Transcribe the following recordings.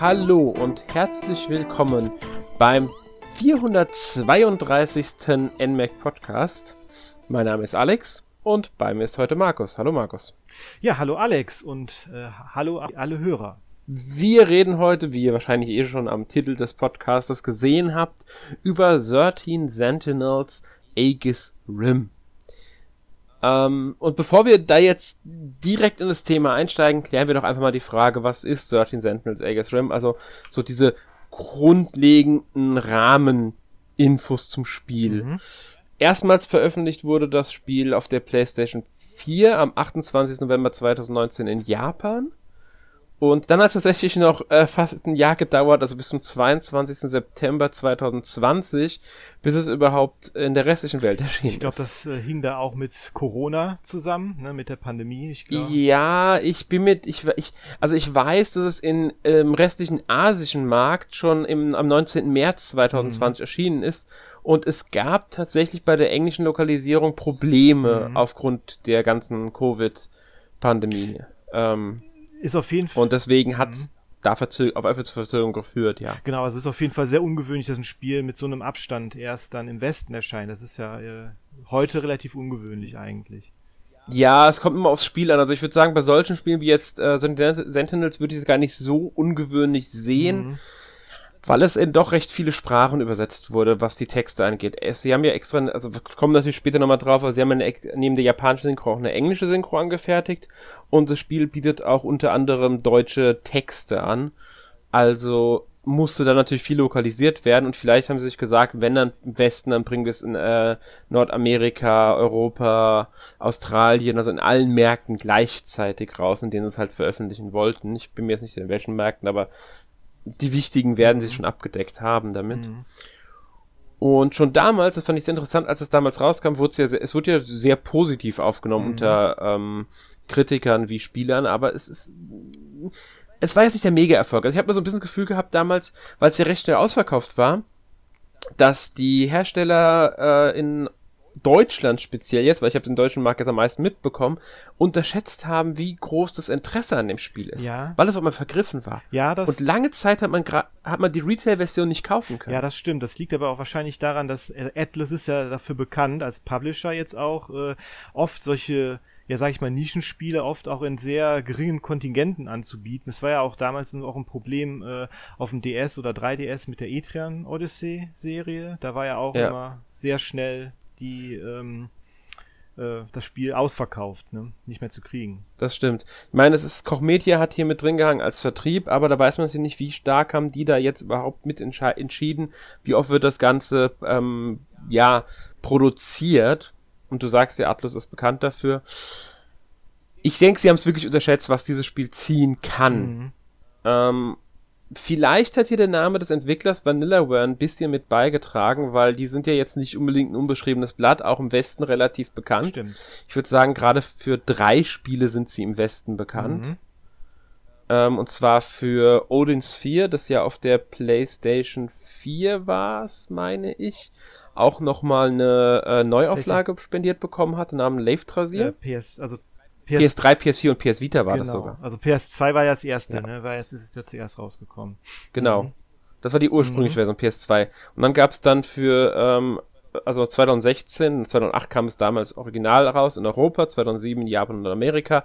Hallo und herzlich willkommen beim 432. NMAC Podcast. Mein Name ist Alex und bei mir ist heute Markus. Hallo Markus. Ja, hallo Alex und äh, hallo alle Hörer. Wir reden heute, wie ihr wahrscheinlich eh schon am Titel des Podcasts gesehen habt, über 13 Sentinels Aegis Rim. Ähm, und bevor wir da jetzt direkt in das Thema einsteigen, klären wir doch einfach mal die Frage, was ist 13 Sentinels Aegis Rim? Also so diese grundlegenden Rahmeninfos zum Spiel. Mhm. Erstmals veröffentlicht wurde das Spiel auf der PlayStation 4 am 28. November 2019 in Japan. Und dann hat es tatsächlich noch äh, fast ein Jahr gedauert, also bis zum 22. September 2020, bis es überhaupt in der restlichen Welt erschienen Ich glaube, das äh, hing da auch mit Corona zusammen, ne, mit der Pandemie. Ich glaub. Ja, ich bin mit, ich, ich, also ich weiß, dass es in, im restlichen asischen Markt schon im, am 19. März 2020 mhm. erschienen ist. Und es gab tatsächlich bei der englischen Lokalisierung Probleme mhm. aufgrund der ganzen Covid-Pandemie. Ähm, ist auf jeden Fall. Und deswegen hat es mhm. da Verzö auf Verzögerung geführt, ja. Genau, es ist auf jeden Fall sehr ungewöhnlich, dass ein Spiel mit so einem Abstand erst dann im Westen erscheint. Das ist ja äh, heute relativ ungewöhnlich eigentlich. Ja, es kommt immer aufs Spiel an. Also ich würde sagen, bei solchen Spielen wie jetzt äh, Sentinels würde ich es gar nicht so ungewöhnlich sehen. Mhm weil es in doch recht viele Sprachen übersetzt wurde, was die Texte angeht. Sie haben ja extra, also kommen natürlich später nochmal drauf, aber sie haben eine, neben der japanischen Synchro auch eine englische Synchro angefertigt und das Spiel bietet auch unter anderem deutsche Texte an. Also musste da natürlich viel lokalisiert werden und vielleicht haben sie sich gesagt, wenn dann im Westen, dann bringen wir es in äh, Nordamerika, Europa, Australien, also in allen Märkten gleichzeitig raus, in denen sie es halt veröffentlichen wollten. Ich bin mir jetzt nicht in welchen Märkten, aber die wichtigen werden sie mhm. schon abgedeckt haben damit. Mhm. Und schon damals, das fand ich sehr interessant, als es damals rauskam, wurde es ja sehr, es wurde ja sehr positiv aufgenommen mhm. unter ähm, Kritikern wie Spielern, aber es ist es war jetzt nicht der Mega-Erfolg. Also ich habe mir so ein bisschen das Gefühl gehabt damals, weil es ja recht schnell ausverkauft war, dass die Hersteller äh, in Deutschland speziell jetzt, weil ich habe den deutschen Markt jetzt am meisten mitbekommen, unterschätzt haben, wie groß das Interesse an dem Spiel ist. Ja. Weil es auch mal vergriffen war. Ja, das Und lange Zeit hat man hat man die Retail-Version nicht kaufen können. Ja, das stimmt. Das liegt aber auch wahrscheinlich daran, dass Atlas ist ja dafür bekannt, als Publisher jetzt auch, äh, oft solche ja, sag ich mal, Nischenspiele oft auch in sehr geringen Kontingenten anzubieten. Das war ja auch damals auch ein Problem äh, auf dem DS oder 3DS mit der Etrian Odyssey Serie. Da war ja auch ja. immer sehr schnell die ähm, äh, das Spiel ausverkauft, ne? nicht mehr zu kriegen. Das stimmt. Ich meine, es ist Koch Media hat hier mit drin gehangen als Vertrieb, aber da weiß man sich nicht, wie stark haben die da jetzt überhaupt mit entschieden, wie oft wird das Ganze ähm, ja produziert. Und du sagst, der Atlus ist bekannt dafür. Ich denke, sie haben es wirklich unterschätzt, was dieses Spiel ziehen kann. Mhm. Ähm, Vielleicht hat hier der Name des Entwicklers Vanillaware ein bisschen mit beigetragen, weil die sind ja jetzt nicht unbedingt ein unbeschriebenes Blatt, auch im Westen relativ bekannt. Stimmt. Ich würde sagen, gerade für drei Spiele sind sie im Westen bekannt. Mhm. Ähm, und zwar für Odin's 4, das ja auf der PlayStation 4 war, meine ich, auch nochmal eine äh, Neuauflage spendiert bekommen hat, namens Leiftrasier. Äh, PS, also PS PS3, PS4 und PS Vita war genau. das sogar. Also PS2 war ja das erste, ja. ne? War jetzt ist es ja zuerst rausgekommen. Genau. Mhm. Das war die ursprüngliche mhm. Version PS2. Und dann gab es dann für ähm, also 2016, 2008 kam es damals original raus in Europa, 2007 in Japan und Amerika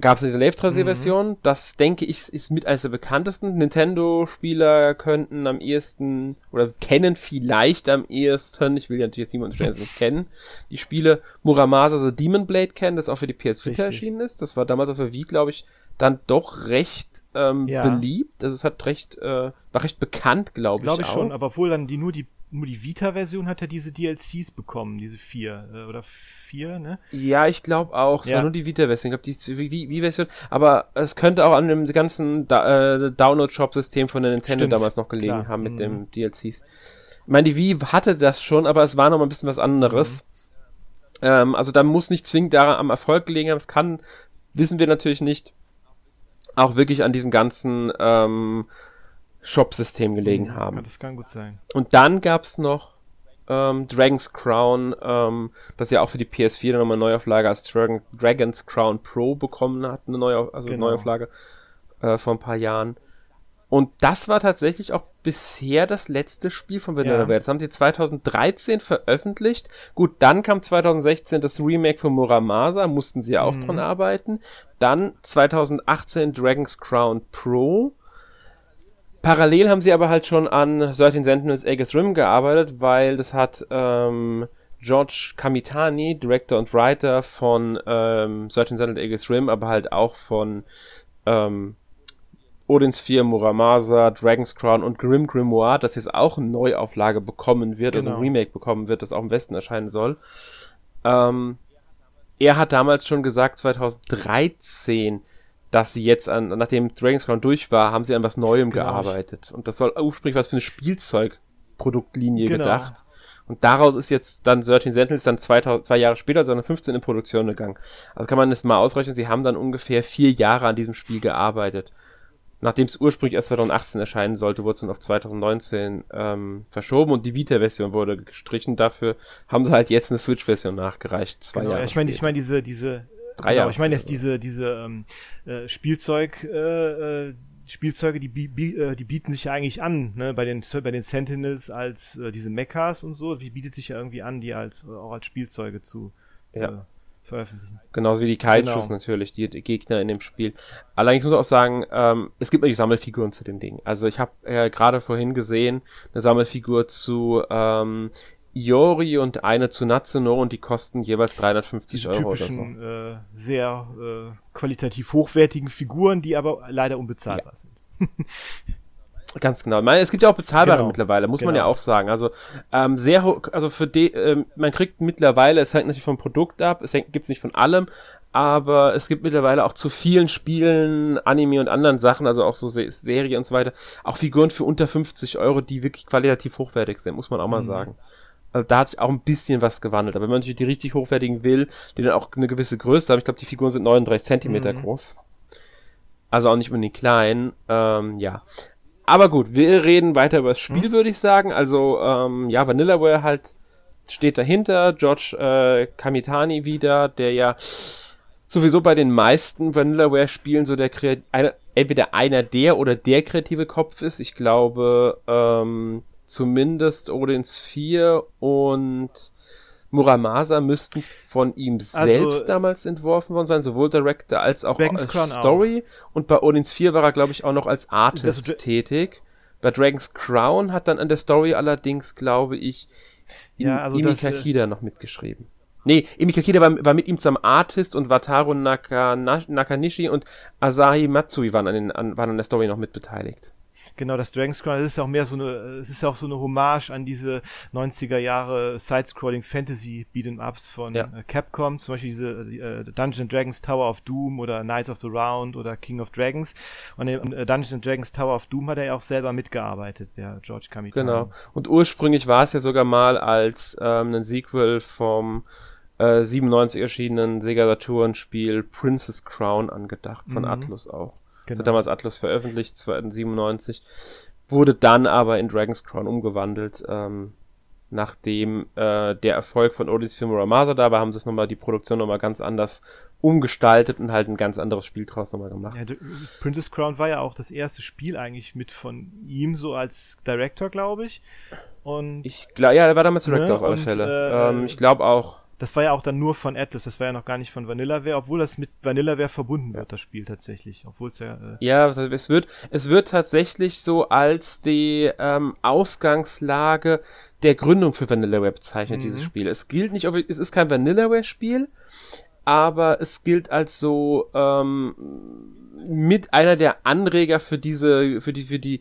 gab es diese Lev-Version. Mhm. Das denke ich ist mit eines der bekanntesten. Nintendo-Spieler könnten am ehesten oder kennen vielleicht am ehesten, ich will ja natürlich jetzt niemand stellen, nicht kennen, die Spiele Muramasa The Demon Blade kennen, das auch für die PS4 erschienen ist. Das war damals auf der Wii, glaube ich, dann doch recht ähm, ja. beliebt. Also es hat recht, äh, war recht bekannt, glaube glaub ich. Glaube ich schon, aber obwohl dann die nur die nur die Vita-Version hat ja diese DLCs bekommen, diese vier äh, oder vier, ne? Ja, ich glaube auch. Es ja. war nur die Vita-Version. Ich glaube, die Wii-Version. Aber es könnte auch an dem ganzen da äh, Download-Shop-System von der Nintendo Stimmt, damals noch gelegen klar. haben mit mhm. dem DLCs. Ich meine, die Wii hatte das schon, aber es war noch mal ein bisschen was anderes. Mhm. Ähm, also da muss nicht zwingend daran am Erfolg gelegen haben. Es kann, wissen wir natürlich nicht, auch wirklich an diesem ganzen ähm, Shop-System gelegen mhm, das haben. Kann, das kann gut sein. Und dann gab's noch ähm, Dragon's Crown, ähm, das ja auch für die PS4 dann nochmal eine Neuauflage als Dragon, Dragon's Crown Pro bekommen hat, eine neue, also genau. Neuauflage äh, vor ein paar Jahren. Und das war tatsächlich auch bisher das letzte Spiel von Vanillaware. Ja. Das haben sie 2013 veröffentlicht. Gut, dann kam 2016 das Remake von Muramasa, mussten sie auch mhm. dran arbeiten. Dann 2018 Dragon's Crown Pro. Parallel haben sie aber halt schon an 13 Sentinels Aegis Rim gearbeitet, weil das hat ähm, George Kamitani, Director und Writer von ähm, 13 Sentinels Aegis Rim, aber halt auch von ähm, Odins 4, Muramasa, Dragon's Crown und Grim Grimoire, das jetzt auch eine Neuauflage bekommen wird, genau. also ein genau. Remake bekommen wird, das auch im Westen erscheinen soll. Ähm, er hat damals schon gesagt, 2013, dass sie jetzt an, nachdem Dragon's Crown durch war, haben sie an was Neuem genau. gearbeitet. Und das soll ursprünglich was für eine Spielzeugproduktlinie genau. gedacht. Und daraus ist jetzt dann 13 Sentinels dann 2000, zwei Jahre später, 2015 in Produktion gegangen. Also kann man das mal ausrechnen, sie haben dann ungefähr vier Jahre an diesem Spiel gearbeitet. Nachdem es ursprünglich erst 2018 erscheinen sollte, wurde es dann auf 2019 ähm, verschoben und die Vita-Version wurde gestrichen. Dafür haben sie halt jetzt eine Switch-Version nachgereicht. Zwei genau, Jahre. Ich meine, ich meine diese, diese Drei genau, Jahre. Ich meine jetzt diese, diese ähm, äh, Spielzeug, äh, äh, Spielzeuge, die, bi äh, die bieten sich ja eigentlich an, ne, bei den, bei den Sentinels als äh, diese Mechas und so, die bietet sich ja irgendwie an, die als äh, auch als Spielzeuge zu ja. äh, veröffentlichen. Genauso wie die Kaijus genau. natürlich, die, die, Gegner in dem Spiel. Allerdings muss ich auch sagen, ähm, es gibt natürlich Sammelfiguren zu dem Ding. Also ich habe äh, gerade vorhin gesehen, eine Sammelfigur zu ähm, Iori und eine zu Natsuno und die kosten jeweils 350 Diese Euro oder so. Äh, sehr äh, qualitativ hochwertigen Figuren, die aber leider unbezahlbar ja. sind. Ganz genau. meine, es gibt ja auch bezahlbare genau. mittlerweile, muss genau. man ja genau. auch sagen. Also ähm, sehr hoch, also für die, ähm, man kriegt mittlerweile, es hängt natürlich vom Produkt ab, es hängt, gibt's nicht von allem, aber es gibt mittlerweile auch zu vielen Spielen, Anime und anderen Sachen, also auch so Se Serie und so weiter, auch Figuren für unter 50 Euro, die wirklich qualitativ hochwertig sind, muss man auch mal mhm. sagen. Also da hat sich auch ein bisschen was gewandelt. Aber wenn man natürlich die richtig hochwertigen will, die dann auch eine gewisse Größe haben, ich glaube, die Figuren sind 39 Zentimeter mhm. groß. Also auch nicht unbedingt klein. Ähm, ja. Aber gut, wir reden weiter über das Spiel, mhm. würde ich sagen. Also, ähm, ja, Vanillaware halt steht dahinter. George äh, Kamitani wieder, der ja sowieso bei den meisten Vanillaware-Spielen so der Kreat einer, entweder einer der oder der kreative Kopf ist. Ich glaube, ähm, zumindest Odins 4 und Muramasa müssten von ihm also, selbst damals entworfen worden sein, sowohl Director als auch als Story. Auch. Und bei Odins 4 war er, glaube ich, auch noch als Artist das, tätig. Bei Dragon's Crown hat dann an der Story allerdings, glaube ich, ja, also Imi Kakida äh, noch mitgeschrieben. Nee, Imi Kakida war, war, mit ihm zum Artist und Wataru Naka, Nakanishi und Asahi Matsui waren an, den, an, waren an der Story noch mitbeteiligt. Genau, das Dragon's Crown, das ist ja auch mehr so eine, es ist ja auch so eine Hommage an diese 90er Jahre Side-Scrolling Fantasy Beat'em Ups von ja. äh, Capcom, zum Beispiel diese äh, Dungeons Dragons Tower of Doom oder Knights of the Round oder King of Dragons. Und in äh, Dungeons Dragons Tower of Doom hat er ja auch selber mitgearbeitet, der George Kamitani. Genau. Und ursprünglich war es ja sogar mal als ähm, ein Sequel vom äh, 97 erschienenen Sega Saturn Spiel Princess Crown angedacht, von mhm. Atlus auch. Genau. Hat damals Atlus veröffentlicht, 1997. Wurde dann aber in Dragon's Crown umgewandelt. Ähm, nachdem äh, der Erfolg von für Muramasa da war, haben sie es nochmal, die Produktion nochmal ganz anders umgestaltet und halt ein ganz anderes Spiel draus nochmal gemacht. Ja, Princess Crown war ja auch das erste Spiel eigentlich mit von ihm so als Director, glaube ich. Und ich glaube, ja, er war damals Director ne? auf alle Fälle. Äh, ähm, ich glaube auch. Das war ja auch dann nur von Atlas, das war ja noch gar nicht von Vanillaware, obwohl das mit Vanillaware verbunden wird, das Spiel tatsächlich. Obwohl es ja. Äh ja, es wird, es wird tatsächlich so als die ähm, Ausgangslage der Gründung für Vanillaware bezeichnet, mhm. dieses Spiel. Es gilt nicht, es ist kein Vanillaware-Spiel, aber es gilt als so ähm, mit einer der Anreger für diese, für die, für die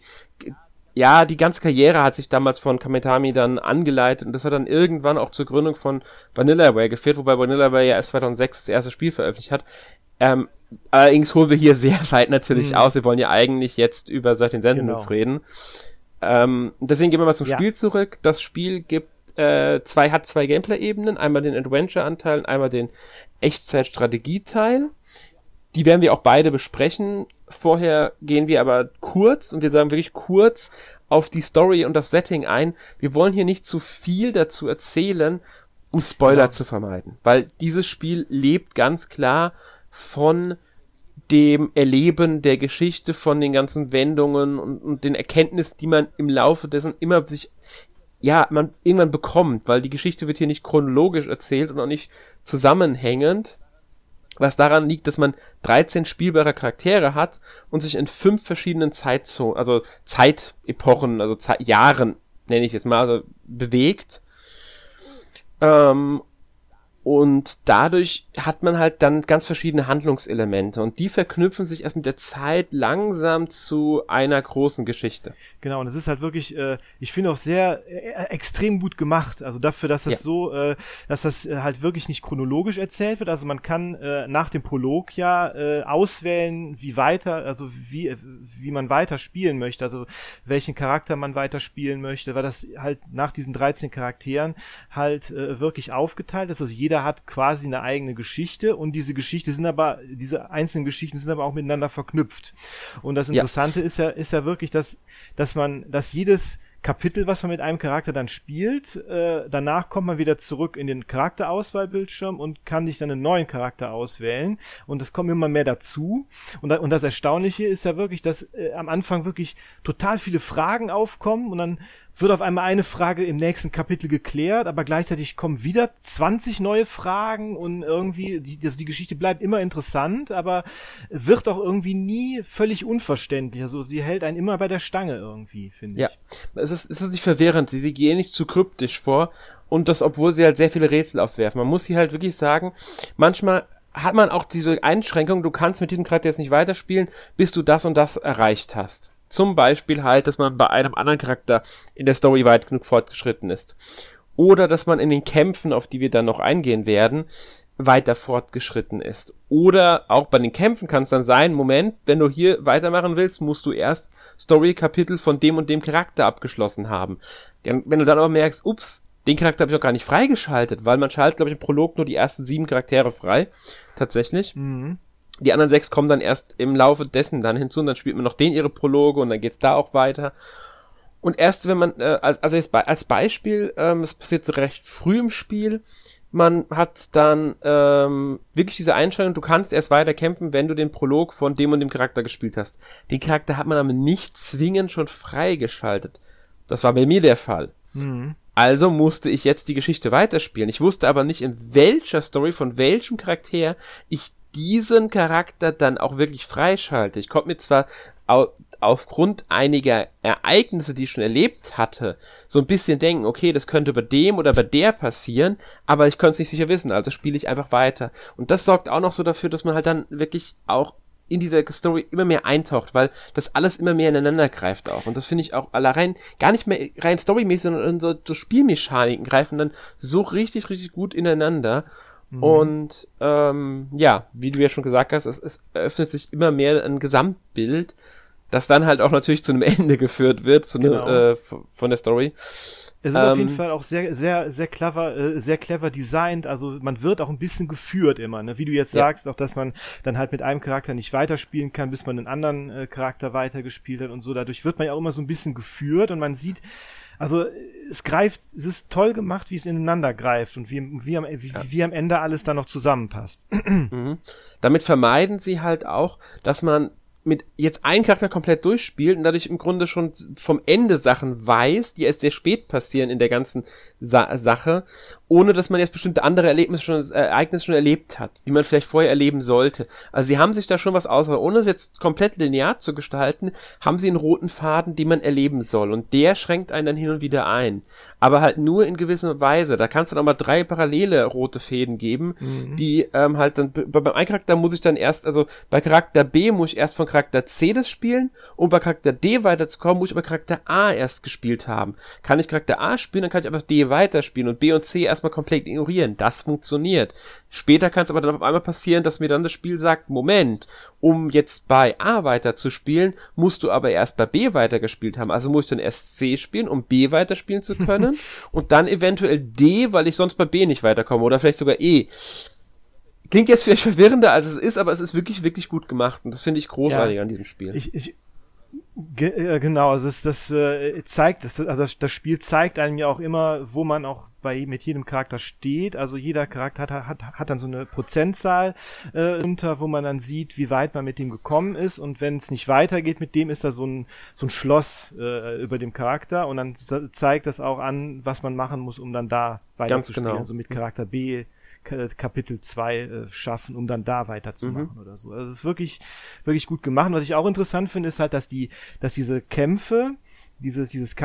ja, die ganze Karriere hat sich damals von Kametami dann angeleitet und das hat dann irgendwann auch zur Gründung von Vanillaware geführt, wobei Vanillaware ja erst 2006 das erste Spiel veröffentlicht hat. Ähm, allerdings holen wir hier sehr weit natürlich mhm. aus. Wir wollen ja eigentlich jetzt über solche Sentinels genau. reden. Ähm, deswegen gehen wir mal zum ja. Spiel zurück. Das Spiel gibt äh, zwei, hat zwei Gameplay-Ebenen, einmal den Adventure-Anteil und einmal den Echtzeit-Strategie-Teil. Die werden wir auch beide besprechen. Vorher gehen wir aber kurz, und wir sagen wirklich kurz, auf die Story und das Setting ein. Wir wollen hier nicht zu viel dazu erzählen, um Spoiler ja. zu vermeiden. Weil dieses Spiel lebt ganz klar von dem Erleben der Geschichte, von den ganzen Wendungen und, und den Erkenntnissen, die man im Laufe dessen immer sich, ja, man irgendwann bekommt, weil die Geschichte wird hier nicht chronologisch erzählt und auch nicht zusammenhängend, was daran liegt, dass man 13 spielbare Charaktere hat und sich in fünf verschiedenen Zeitzonen, also Zeitepochen, also Ze Jahren, nenne ich es mal, also bewegt. Ähm, und dadurch hat man halt dann ganz verschiedene Handlungselemente und die verknüpfen sich erst mit der Zeit langsam zu einer großen Geschichte. Genau, und es ist halt wirklich, äh, ich finde auch sehr äh, extrem gut gemacht. Also dafür, dass das ja. so, äh, dass das äh, halt wirklich nicht chronologisch erzählt wird. Also man kann äh, nach dem Prolog ja äh, auswählen, wie weiter, also wie, wie man weiter spielen möchte, also welchen Charakter man weiter spielen möchte, weil das halt nach diesen 13 Charakteren halt wirklich aufgeteilt ist. Also jeder jeder hat quasi eine eigene Geschichte und diese Geschichte sind aber, diese einzelnen Geschichten sind aber auch miteinander verknüpft. Und das Interessante ja. ist ja, ist ja wirklich, dass, dass man, dass jedes Kapitel, was man mit einem Charakter dann spielt. Äh, danach kommt man wieder zurück in den Charakterauswahlbildschirm und kann sich dann einen neuen Charakter auswählen. Und es kommt immer mehr dazu. Und, und das Erstaunliche ist ja wirklich, dass äh, am Anfang wirklich total viele Fragen aufkommen und dann wird auf einmal eine Frage im nächsten Kapitel geklärt, aber gleichzeitig kommen wieder 20 neue Fragen und irgendwie, die, also die Geschichte bleibt immer interessant, aber wird auch irgendwie nie völlig unverständlich. Also sie hält einen immer bei der Stange irgendwie, finde ja. ich. Ja, es ist, es ist nicht verwirrend, sie, sie gehen nicht zu kryptisch vor und das, obwohl sie halt sehr viele Rätsel aufwerfen. Man muss sie halt wirklich sagen, manchmal hat man auch diese Einschränkung, du kannst mit diesem Charakter jetzt nicht weiterspielen, bis du das und das erreicht hast. Zum Beispiel halt, dass man bei einem anderen Charakter in der Story weit genug fortgeschritten ist. Oder dass man in den Kämpfen, auf die wir dann noch eingehen werden, weiter fortgeschritten ist. Oder auch bei den Kämpfen kann es dann sein, Moment, wenn du hier weitermachen willst, musst du erst Story-Kapitel von dem und dem Charakter abgeschlossen haben. Wenn du dann aber merkst, ups, den Charakter habe ich auch gar nicht freigeschaltet, weil man schaltet, glaube ich, im Prolog nur die ersten sieben Charaktere frei. Tatsächlich. Mhm. Die anderen sechs kommen dann erst im Laufe dessen dann hinzu und dann spielt man noch den ihre Prologe und dann geht's da auch weiter. Und erst wenn man, äh, also jetzt bei, als Beispiel, ähm, es passiert recht früh im Spiel, man hat dann ähm, wirklich diese Einschränkung, du kannst erst weiter kämpfen, wenn du den Prolog von dem und dem Charakter gespielt hast. Den Charakter hat man aber nicht zwingend schon freigeschaltet. Das war bei mir der Fall. Mhm. Also musste ich jetzt die Geschichte weiterspielen. Ich wusste aber nicht, in welcher Story, von welchem Charakter ich diesen Charakter dann auch wirklich freischalte. Ich konnte mir zwar au aufgrund einiger Ereignisse, die ich schon erlebt hatte, so ein bisschen denken, okay, das könnte bei dem oder bei der passieren, aber ich konnte es nicht sicher wissen, also spiele ich einfach weiter. Und das sorgt auch noch so dafür, dass man halt dann wirklich auch in dieser Story immer mehr eintaucht, weil das alles immer mehr ineinander greift auch. Und das finde ich auch allein gar nicht mehr rein storymäßig, sondern so, so Spielmechaniken greifen dann so richtig, richtig gut ineinander. Mhm. Und ähm, ja, wie du ja schon gesagt hast, es, es eröffnet sich immer mehr ein Gesamtbild, das dann halt auch natürlich zu einem Ende geführt wird, zu genau. ne, äh, von der Story. Es ist ähm, auf jeden ähm, Fall auch sehr, sehr, sehr clever, äh, sehr clever designt. Also man wird auch ein bisschen geführt immer, ne? Wie du jetzt ja. sagst, auch dass man dann halt mit einem Charakter nicht weiterspielen kann, bis man einen anderen äh, Charakter weitergespielt hat und so. Dadurch wird man ja auch immer so ein bisschen geführt und man sieht, also es greift, es ist toll gemacht, wie es ineinander greift und wie, wie, am, wie, ja. wie am Ende alles da noch zusammenpasst. Mhm. Damit vermeiden sie halt auch, dass man mit jetzt einen Charakter komplett durchspielt und dadurch im Grunde schon vom Ende Sachen weiß, die erst sehr spät passieren in der ganzen Sa Sache ohne dass man jetzt bestimmte andere Erlebnisse schon, äh, Ereignisse schon erlebt hat, die man vielleicht vorher erleben sollte. Also sie haben sich da schon was aus, ohne es jetzt komplett linear zu gestalten, haben sie einen roten Faden, den man erleben soll. Und der schränkt einen dann hin und wieder ein. Aber halt nur in gewisser Weise. Da kannst du dann auch mal drei parallele rote Fäden geben, mhm. die ähm, halt dann, bei, beim einen Charakter muss ich dann erst, also bei Charakter B muss ich erst von Charakter C das spielen und bei Charakter D weiterzukommen, muss ich aber Charakter A erst gespielt haben. Kann ich Charakter A spielen, dann kann ich einfach D weiterspielen und B und C erst erstmal komplett ignorieren. Das funktioniert. Später kann es aber dann auf einmal passieren, dass mir dann das Spiel sagt, Moment, um jetzt bei A weiterzuspielen, musst du aber erst bei B weitergespielt haben. Also muss ich dann erst C spielen, um B weiterspielen zu können und dann eventuell D, weil ich sonst bei B nicht weiterkomme oder vielleicht sogar E. Klingt jetzt vielleicht verwirrender, als es ist, aber es ist wirklich, wirklich gut gemacht und das finde ich großartig ja, an diesem Spiel. Ich, ich, Ge genau, also das, das äh, zeigt, das, also das, das Spiel zeigt einem ja auch immer, wo man auch bei mit jedem Charakter steht. Also jeder Charakter hat, hat, hat dann so eine Prozentzahl äh, unter, wo man dann sieht, wie weit man mit dem gekommen ist. Und wenn es nicht weitergeht mit dem, ist da so ein, so ein Schloss äh, über dem Charakter und dann zeigt das auch an, was man machen muss, um dann da weiterzuspielen. Genau. Also mit Charakter B Kapitel 2 äh, schaffen, um dann da weiterzumachen mhm. oder so. Also es ist wirklich, wirklich gut gemacht. Was ich auch interessant finde, ist halt, dass die, dass diese Kämpfe, dieses, dieses,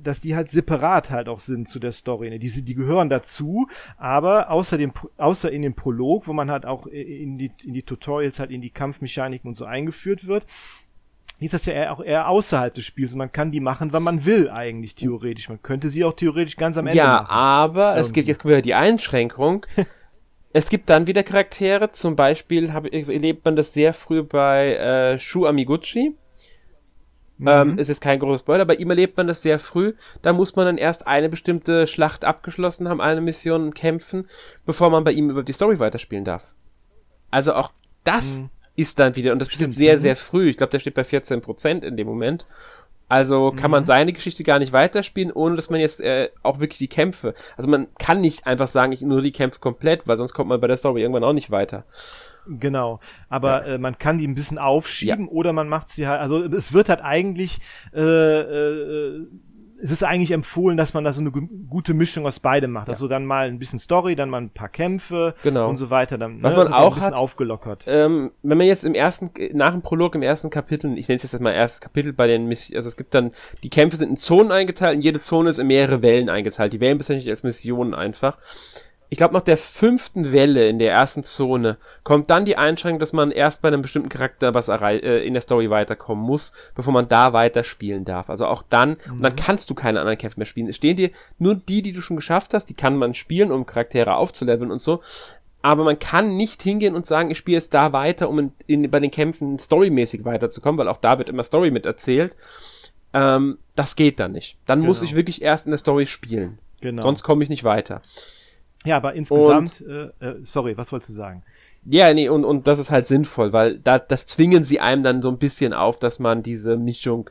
dass die halt separat halt auch sind zu der Story. Ne? Die, die gehören dazu, aber außer dem, außer in dem Prolog, wo man halt auch in die, in die Tutorials halt in die Kampfmechaniken und so eingeführt wird, ist das ja eher, auch eher außerhalb des Spiels. Man kann die machen, wann man will, eigentlich theoretisch. Man könnte sie auch theoretisch ganz am Ende ja, machen. Ja, aber Irgendwie. es gibt jetzt wieder die Einschränkung. es gibt dann wieder Charaktere, zum Beispiel hab, erlebt man das sehr früh bei äh, Shu Amiguchi Mhm. Ähm, es ist kein großer Spoiler, bei ihm erlebt man das sehr früh. Da muss man dann erst eine bestimmte Schlacht abgeschlossen haben, eine Mission kämpfen, bevor man bei ihm über die Story weiterspielen darf. Also auch das mhm. ist dann wieder, und das ist sehr, mhm. sehr früh. Ich glaube, der steht bei 14% in dem Moment. Also kann man mhm. seine Geschichte gar nicht weiterspielen, ohne dass man jetzt äh, auch wirklich die Kämpfe. Also man kann nicht einfach sagen, ich nur die Kämpfe komplett, weil sonst kommt man bei der Story irgendwann auch nicht weiter. Genau, aber ja. äh, man kann die ein bisschen aufschieben ja. oder man macht sie halt, also es wird halt eigentlich, äh, äh, es ist eigentlich empfohlen, dass man da so eine gute Mischung aus beidem macht. Ja. Also dann mal ein bisschen Story, dann mal ein paar Kämpfe genau. und so weiter. Dann, Was ne, man auch ein bisschen hat, aufgelockert. Ähm, wenn man jetzt im ersten, nach dem Prolog im ersten Kapitel, ich nenne es jetzt mal erstes Kapitel bei den Missionen, also es gibt dann, die Kämpfe sind in Zonen eingeteilt und jede Zone ist in mehrere Wellen eingeteilt. Die Wellen bezeichne ich als Missionen einfach ich glaube, nach der fünften Welle in der ersten Zone kommt dann die Einschränkung, dass man erst bei einem bestimmten Charakter was äh, in der Story weiterkommen muss, bevor man da weiterspielen darf. Also auch dann, mhm. und dann mhm. kannst du keine anderen Kämpfe mehr spielen. Es stehen dir nur die, die du schon geschafft hast, die kann man spielen, um Charaktere aufzuleveln und so. Aber man kann nicht hingehen und sagen, ich spiele jetzt da weiter, um in, in, bei den Kämpfen storymäßig weiterzukommen, weil auch da wird immer Story mit erzählt. Ähm, das geht dann nicht. Dann genau. muss ich wirklich erst in der Story spielen. Genau. Sonst komme ich nicht weiter. Ja, aber insgesamt, und, äh, äh, sorry, was wolltest du sagen? Ja, nee, und, und das ist halt sinnvoll, weil da das zwingen sie einem dann so ein bisschen auf, dass man diese Mischung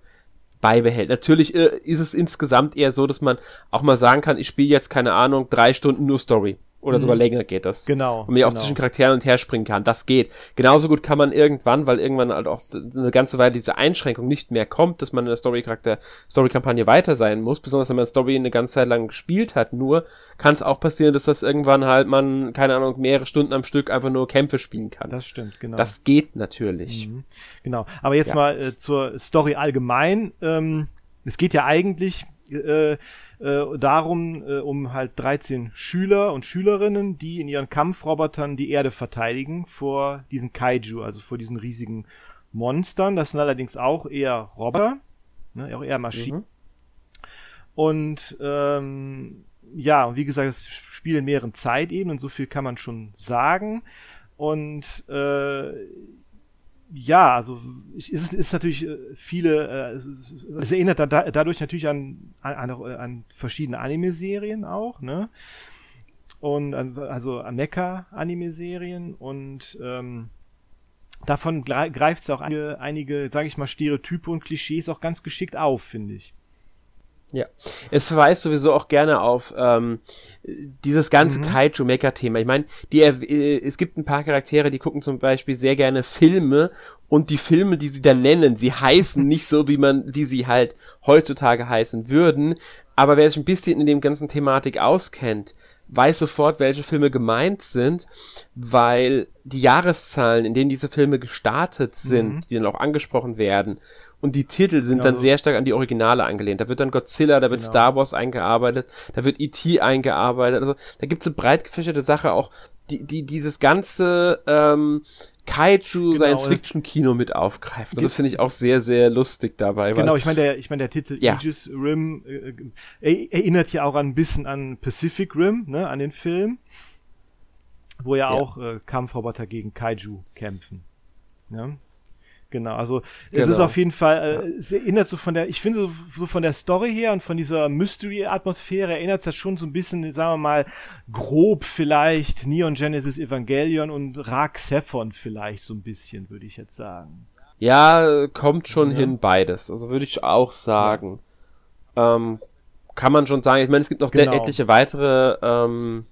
beibehält. Natürlich äh, ist es insgesamt eher so, dass man auch mal sagen kann, ich spiele jetzt, keine Ahnung, drei Stunden nur Story. Oder mhm. sogar länger geht das. Genau. Und man ja auch genau. zwischen Charakteren und her springen kann. Das geht. Genauso gut kann man irgendwann, weil irgendwann halt auch eine ganze Weile diese Einschränkung nicht mehr kommt, dass man in der Story-Charakter, Story-Kampagne weiter sein muss, besonders wenn man Story eine ganze Zeit lang gespielt hat, nur kann es auch passieren, dass das irgendwann halt man, keine Ahnung, mehrere Stunden am Stück einfach nur Kämpfe spielen kann. Das stimmt, genau. Das geht natürlich. Mhm. Genau. Aber jetzt ja. mal äh, zur Story allgemein. Ähm, es geht ja eigentlich äh, äh, darum, äh, um halt 13 Schüler und Schülerinnen, die in ihren Kampfrobotern die Erde verteidigen vor diesen Kaiju, also vor diesen riesigen Monstern. Das sind allerdings auch eher Roboter, ne, auch eher Maschinen. Mhm. Und ähm, ja, wie gesagt, das Spiel in mehreren Zeitebenen, so viel kann man schon sagen. Und äh, ja, also es ist, ist natürlich äh, viele, äh, es erinnert da, dadurch natürlich an, an, an verschiedene Anime-Serien auch, ne? Und an, also an Mecha-Anime-Serien und ähm, davon greift es auch einige, einige, sage ich mal, Stereotype und Klischees auch ganz geschickt auf, finde ich. Ja, es verweist sowieso auch gerne auf ähm, dieses ganze mhm. Kaiju-Mecha-Thema. Ich meine, die äh, es gibt ein paar Charaktere, die gucken zum Beispiel sehr gerne Filme und die Filme, die sie dann nennen, sie heißen nicht so, wie man, wie sie halt heutzutage heißen würden. Aber wer sich ein bisschen in dem ganzen Thematik auskennt, weiß sofort, welche Filme gemeint sind, weil die Jahreszahlen, in denen diese Filme gestartet sind, mhm. die dann auch angesprochen werden, und die Titel sind genau dann sehr stark an die Originale angelehnt. Da wird dann Godzilla, da wird genau. Star Wars eingearbeitet, da wird E.T. eingearbeitet. Also da gibt's eine breit gefächerte Sache auch, die, die dieses ganze ähm, Kaiju genau, Science-Fiction-Kino mit aufgreift. Und das finde ich auch sehr, sehr lustig dabei. Genau, ich meine, der, ich meine, der Titel ja. Aegis Rim äh, erinnert ja auch ein bisschen an Pacific Rim, ne, an den Film, wo ja, ja. auch äh, Kampfroboter gegen Kaiju kämpfen. Ja? Genau, also es genau. ist auf jeden Fall, äh, es erinnert so von der, ich finde so, so von der Story her und von dieser Mystery-Atmosphäre erinnert es das schon so ein bisschen, sagen wir mal, grob vielleicht Neon Genesis Evangelion und Rag Sephon vielleicht so ein bisschen, würde ich jetzt sagen. Ja, kommt schon ja. hin beides, also würde ich auch sagen. Ja. Ähm, kann man schon sagen. Ich meine, es gibt noch genau. etliche weitere ähm,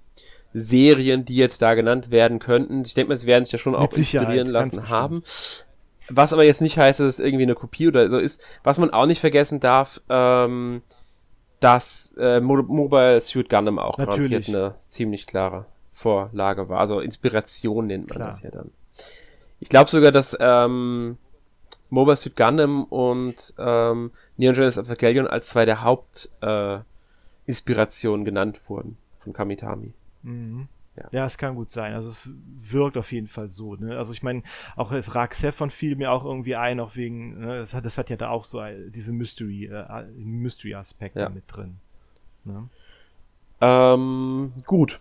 Serien, die jetzt da genannt werden könnten. Ich denke mal, sie werden sich ja schon Mit auch inspirieren lassen haben. Was aber jetzt nicht heißt, dass es irgendwie eine Kopie oder so ist. Was man auch nicht vergessen darf, ähm, dass äh, Mobile Suit Gundam auch garantiert eine ziemlich klare Vorlage war. Also Inspiration nennt man Klar. das ja dann. Ich glaube sogar, dass ähm, Mobile Suit Gundam und ähm, Neon Genesis Evangelion als zwei der Hauptinspirationen äh, genannt wurden von Kamitami. Mhm. Ja. ja, es kann gut sein. Also es wirkt auf jeden Fall so. Ne? Also ich meine, auch das Raksefon fiel mir auch irgendwie ein, auch wegen, ne? das, hat, das hat ja da auch so diese Mystery, äh, Mystery-Aspekte ja. mit drin. Ne? Ähm, gut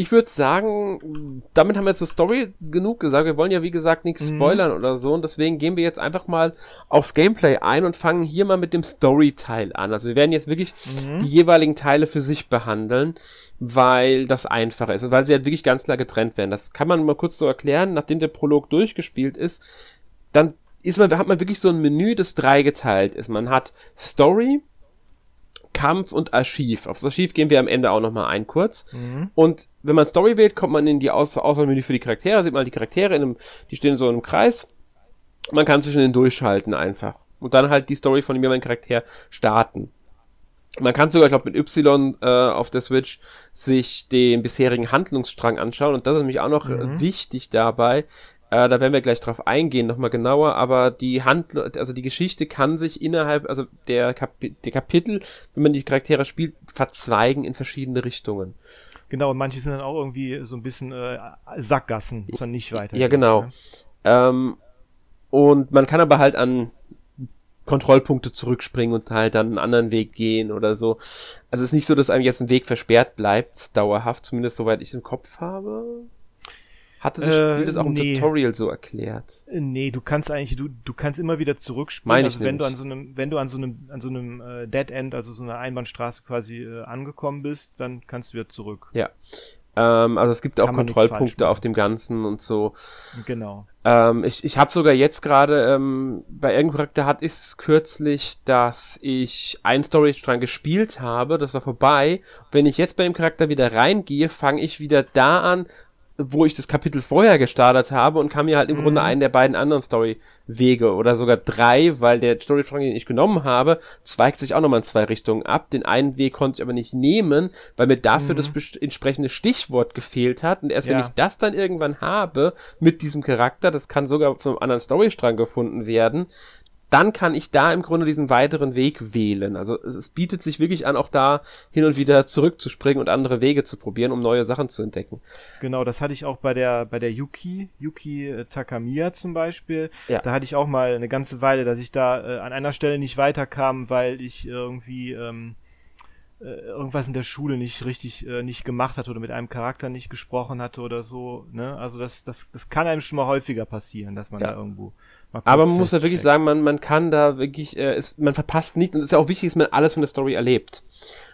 ich würde sagen, damit haben wir zur Story genug gesagt. Wir wollen ja, wie gesagt, nichts mhm. spoilern mhm. oder so. Und deswegen gehen wir jetzt einfach mal aufs Gameplay ein und fangen hier mal mit dem Story-Teil an. Also wir werden jetzt wirklich mhm. die jeweiligen Teile für sich behandeln, weil das einfacher ist und weil sie halt wirklich ganz klar getrennt werden. Das kann man mal kurz so erklären. Nachdem der Prolog durchgespielt ist, dann ist man, hat man wirklich so ein Menü, das dreigeteilt ist. Man hat Story, Kampf und Archiv. Auf das Archiv gehen wir am Ende auch nochmal ein kurz. Mhm. Und wenn man Story wählt, kommt man in die Aus Auswahlmenü für die Charaktere, sieht man die Charaktere in einem, die stehen so in einem Kreis. Man kann zwischen den durchschalten einfach. Und dann halt die Story von mir, mein Charakter starten. Man kann sogar, ich glaube, mit Y äh, auf der Switch sich den bisherigen Handlungsstrang anschauen. Und das ist nämlich auch noch mhm. wichtig dabei. Äh, da werden wir gleich drauf eingehen, nochmal genauer, aber die Handlung, also die Geschichte kann sich innerhalb, also der, Kapi der Kapitel, wenn man die Charaktere spielt, verzweigen in verschiedene Richtungen. Genau, und manche sind dann auch irgendwie so ein bisschen äh, Sackgassen, muss dann nicht weiter. Ja, genau. Ne? Ähm, und man kann aber halt an Kontrollpunkte zurückspringen und halt dann einen anderen Weg gehen oder so. Also es ist nicht so, dass einem jetzt ein Weg versperrt bleibt, dauerhaft, zumindest soweit ich es im Kopf habe. Hatte das Spiel äh, das auch im nee. Tutorial so erklärt? Äh, nee, du kannst eigentlich, du, du kannst immer wieder zurückspielen. Meine also wenn du an so einem, wenn du an so einem, an so einem äh, Dead End, also so einer Einbahnstraße quasi äh, angekommen bist, dann kannst du wieder zurück. Ja. Ähm, also es gibt auch Kontrollpunkte auf dem Ganzen und so. Genau. Ähm, ich ich habe sogar jetzt gerade ähm, bei irgendeinem Charakter hat ist kürzlich, dass ich ein Storystrang gespielt habe, das war vorbei. Wenn ich jetzt bei dem Charakter wieder reingehe, fange ich wieder da an, wo ich das Kapitel vorher gestartet habe und kann mir halt im mhm. Grunde einen der beiden anderen Story-Wege oder sogar drei, weil der Story-Strang, den ich genommen habe, zweigt sich auch nochmal in zwei Richtungen ab. Den einen Weg konnte ich aber nicht nehmen, weil mir dafür mhm. das entsprechende Stichwort gefehlt hat. Und erst ja. wenn ich das dann irgendwann habe mit diesem Charakter, das kann sogar von einem anderen Story-Strang gefunden werden, dann kann ich da im Grunde diesen weiteren Weg wählen. Also es, es, bietet sich wirklich an, auch da hin und wieder zurückzuspringen und andere Wege zu probieren, um neue Sachen zu entdecken. Genau, das hatte ich auch bei der bei der Yuki, Yuki äh, Takamiya zum Beispiel. Ja. Da hatte ich auch mal eine ganze Weile, dass ich da äh, an einer Stelle nicht weiterkam, weil ich irgendwie ähm, äh, irgendwas in der Schule nicht richtig äh, nicht gemacht hatte oder mit einem Charakter nicht gesprochen hatte oder so. Ne? Also das, das, das kann einem schon mal häufiger passieren, dass man ja. da irgendwo aber man muss ja wirklich sagen, man, man kann da wirklich, äh, ist, man verpasst nicht, und es ist ja auch wichtig, dass man alles von der Story erlebt.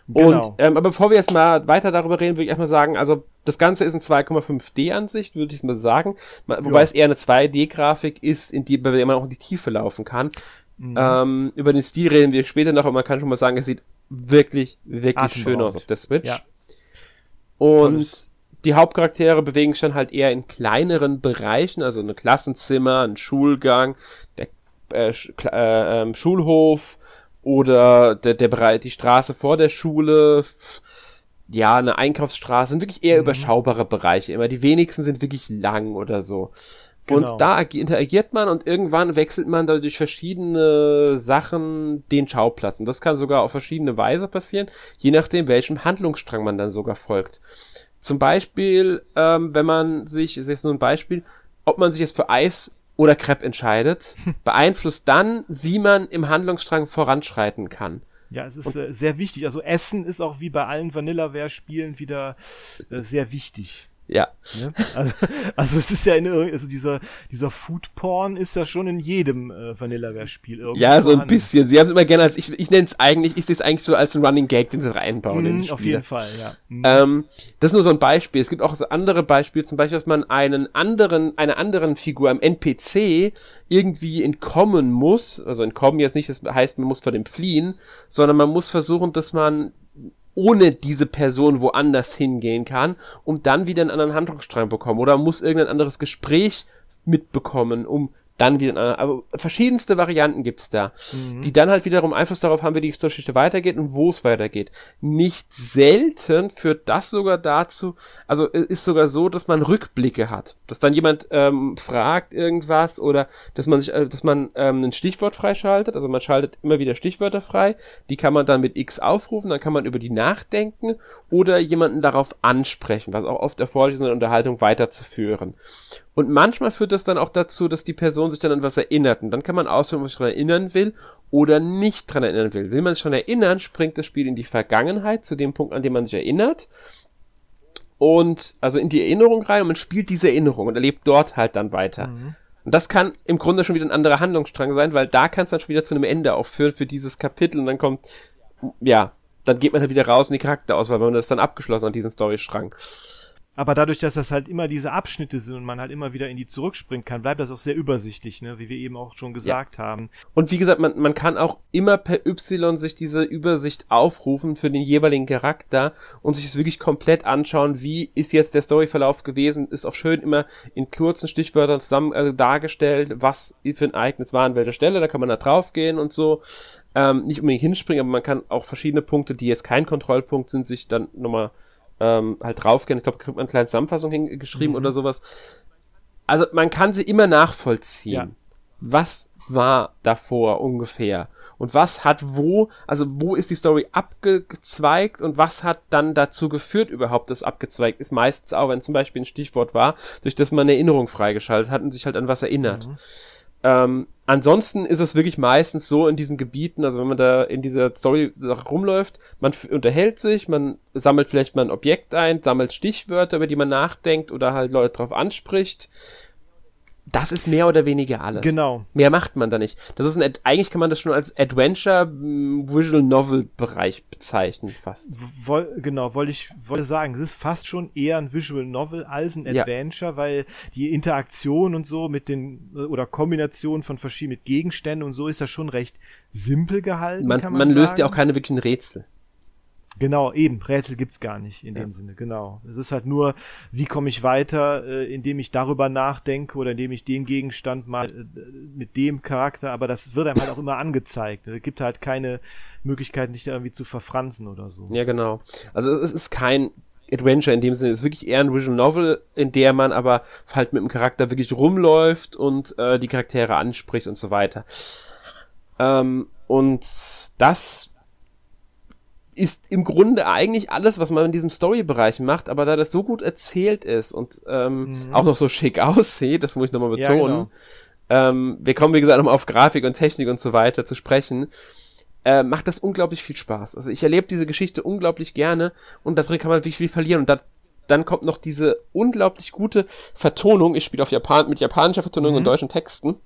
Genau. Und, ähm, aber bevor wir jetzt mal weiter darüber reden, würde ich erstmal sagen, also das Ganze ist in 2,5D-Ansicht, würde ich mal sagen. Wobei ja. es eher eine 2D-Grafik ist, in die, bei der man auch in die Tiefe laufen kann. Mhm. Ähm, über den Stil reden wir später noch, aber man kann schon mal sagen, es sieht wirklich, wirklich schön aus auf der Switch. Ja. Und Tolles die Hauptcharaktere bewegen sich dann halt eher in kleineren Bereichen, also ein Klassenzimmer, ein Schulgang, der äh, äh, ähm, Schulhof oder der, der Bereich, die Straße vor der Schule, ja, eine Einkaufsstraße, sind wirklich eher mhm. überschaubare Bereiche. Immer die wenigsten sind wirklich lang oder so. Genau. Und da interagiert man und irgendwann wechselt man da durch verschiedene Sachen den Schauplatz. Und das kann sogar auf verschiedene Weise passieren, je nachdem, welchem Handlungsstrang man dann sogar folgt. Zum Beispiel, ähm, wenn man sich, ist jetzt nur ein Beispiel, ob man sich jetzt für Eis oder Crepe entscheidet, beeinflusst dann, wie man im Handlungsstrang voranschreiten kann. Ja, es ist äh, sehr wichtig. Also Essen ist auch wie bei allen Vanillaware-Spielen wieder äh, sehr wichtig. Ja. Ne? Also, also es ist ja in also dieser, dieser Food Porn ist ja schon in jedem äh, Vanillaware-Spiel irgendwie. Ja, so ein bisschen. Sie haben es immer gerne als, ich, ich nenne es eigentlich, ich sehe es eigentlich so als ein Running Gag, den sie reinbauen. Mm, in die auf jeden Fall, ja. Mm. Ähm, das ist nur so ein Beispiel. Es gibt auch andere Beispiele, zum Beispiel, dass man einen anderen, einer anderen Figur, einem NPC, irgendwie entkommen muss. Also entkommen jetzt nicht, das heißt, man muss vor dem fliehen, sondern man muss versuchen, dass man ohne diese Person woanders hingehen kann, um dann wieder einen anderen Handlungsstrang bekommen oder muss irgendein anderes Gespräch mitbekommen, um dann wieder, also verschiedenste Varianten gibt's da, mhm. die dann halt wiederum Einfluss darauf haben, wie die Geschichte weitergeht und wo es weitergeht. Nicht selten führt das sogar dazu, also ist sogar so, dass man Rückblicke hat, dass dann jemand ähm, fragt irgendwas oder dass man sich, äh, dass man ähm, ein Stichwort freischaltet, also man schaltet immer wieder Stichwörter frei, die kann man dann mit X aufrufen, dann kann man über die nachdenken oder jemanden darauf ansprechen, was auch oft erforderlich ist, eine Unterhaltung weiterzuführen. Und manchmal führt das dann auch dazu, dass die Person sich dann an was erinnert. Und dann kann man auswählen, ob man sich daran erinnern will oder nicht daran erinnern will. Will man sich schon erinnern, springt das Spiel in die Vergangenheit, zu dem Punkt, an dem man sich erinnert. Und also in die Erinnerung rein und man spielt diese Erinnerung und erlebt dort halt dann weiter. Mhm. Und das kann im Grunde schon wieder ein anderer Handlungsstrang sein, weil da kann es dann schon wieder zu einem Ende aufführen für dieses Kapitel und dann kommt, ja, dann geht man halt wieder raus in die Charakterauswahl, weil man das dann abgeschlossen hat, diesen Storystrang. Aber dadurch, dass das halt immer diese Abschnitte sind und man halt immer wieder in die zurückspringen kann, bleibt das auch sehr übersichtlich, ne? wie wir eben auch schon gesagt ja. haben. Und wie gesagt, man, man kann auch immer per Y sich diese Übersicht aufrufen für den jeweiligen Charakter und sich es wirklich komplett anschauen, wie ist jetzt der Storyverlauf gewesen, ist auch schön immer in kurzen Stichwörtern zusammen also dargestellt, was für ein Ereignis war an welcher Stelle, da kann man da drauf gehen und so. Ähm, nicht unbedingt hinspringen, aber man kann auch verschiedene Punkte, die jetzt kein Kontrollpunkt sind, sich dann nochmal ähm, halt draufgehen. Ich glaube, kriegt man eine kleine Zusammenfassung hingeschrieben mhm. oder sowas. Also man kann sie immer nachvollziehen. Ja. Was war davor ungefähr? Und was hat wo, also wo ist die Story abgezweigt und was hat dann dazu geführt überhaupt, dass abgezweigt ist? Meistens auch, wenn zum Beispiel ein Stichwort war, durch das man eine Erinnerung freigeschaltet hat und sich halt an was erinnert. Mhm. Ähm, ansonsten ist es wirklich meistens so in diesen Gebieten, also wenn man da in dieser Story rumläuft, man unterhält sich, man sammelt vielleicht mal ein Objekt ein, sammelt Stichwörter, über die man nachdenkt oder halt Leute drauf anspricht das ist mehr oder weniger alles. Genau. Mehr macht man da nicht. Das ist ein, eigentlich kann man das schon als Adventure mm, Visual Novel Bereich bezeichnen, fast. Woll, genau, wollte ich wollte sagen, es ist fast schon eher ein Visual Novel als ein Adventure, ja. weil die Interaktion und so mit den oder Kombination von verschiedenen Gegenständen und so ist ja schon recht simpel gehalten. Man, man, man löst ja auch keine wirklichen Rätsel. Genau, eben. Rätsel gibt's gar nicht in ja. dem Sinne, genau. Es ist halt nur, wie komme ich weiter, äh, indem ich darüber nachdenke oder indem ich den Gegenstand mal äh, mit dem Charakter, aber das wird einem halt auch immer angezeigt. Es gibt halt keine Möglichkeit, nicht irgendwie zu verfranzen oder so. Ja, genau. Also es ist kein Adventure in dem Sinne, es ist wirklich eher ein Visual Novel, in der man aber halt mit dem Charakter wirklich rumläuft und äh, die Charaktere anspricht und so weiter. Ähm, und das ist im Grunde eigentlich alles, was man in diesem Story-Bereich macht, aber da das so gut erzählt ist und ähm, mhm. auch noch so schick aussieht, das muss ich nochmal betonen. Ja, genau. ähm, wir kommen, wie gesagt, nochmal auf Grafik und Technik und so weiter zu sprechen. Äh, macht das unglaublich viel Spaß. Also ich erlebe diese Geschichte unglaublich gerne und da drin kann man wirklich viel verlieren und da, dann kommt noch diese unglaublich gute Vertonung. Ich spiele auf Japan mit japanischer Vertonung mhm. und deutschen Texten.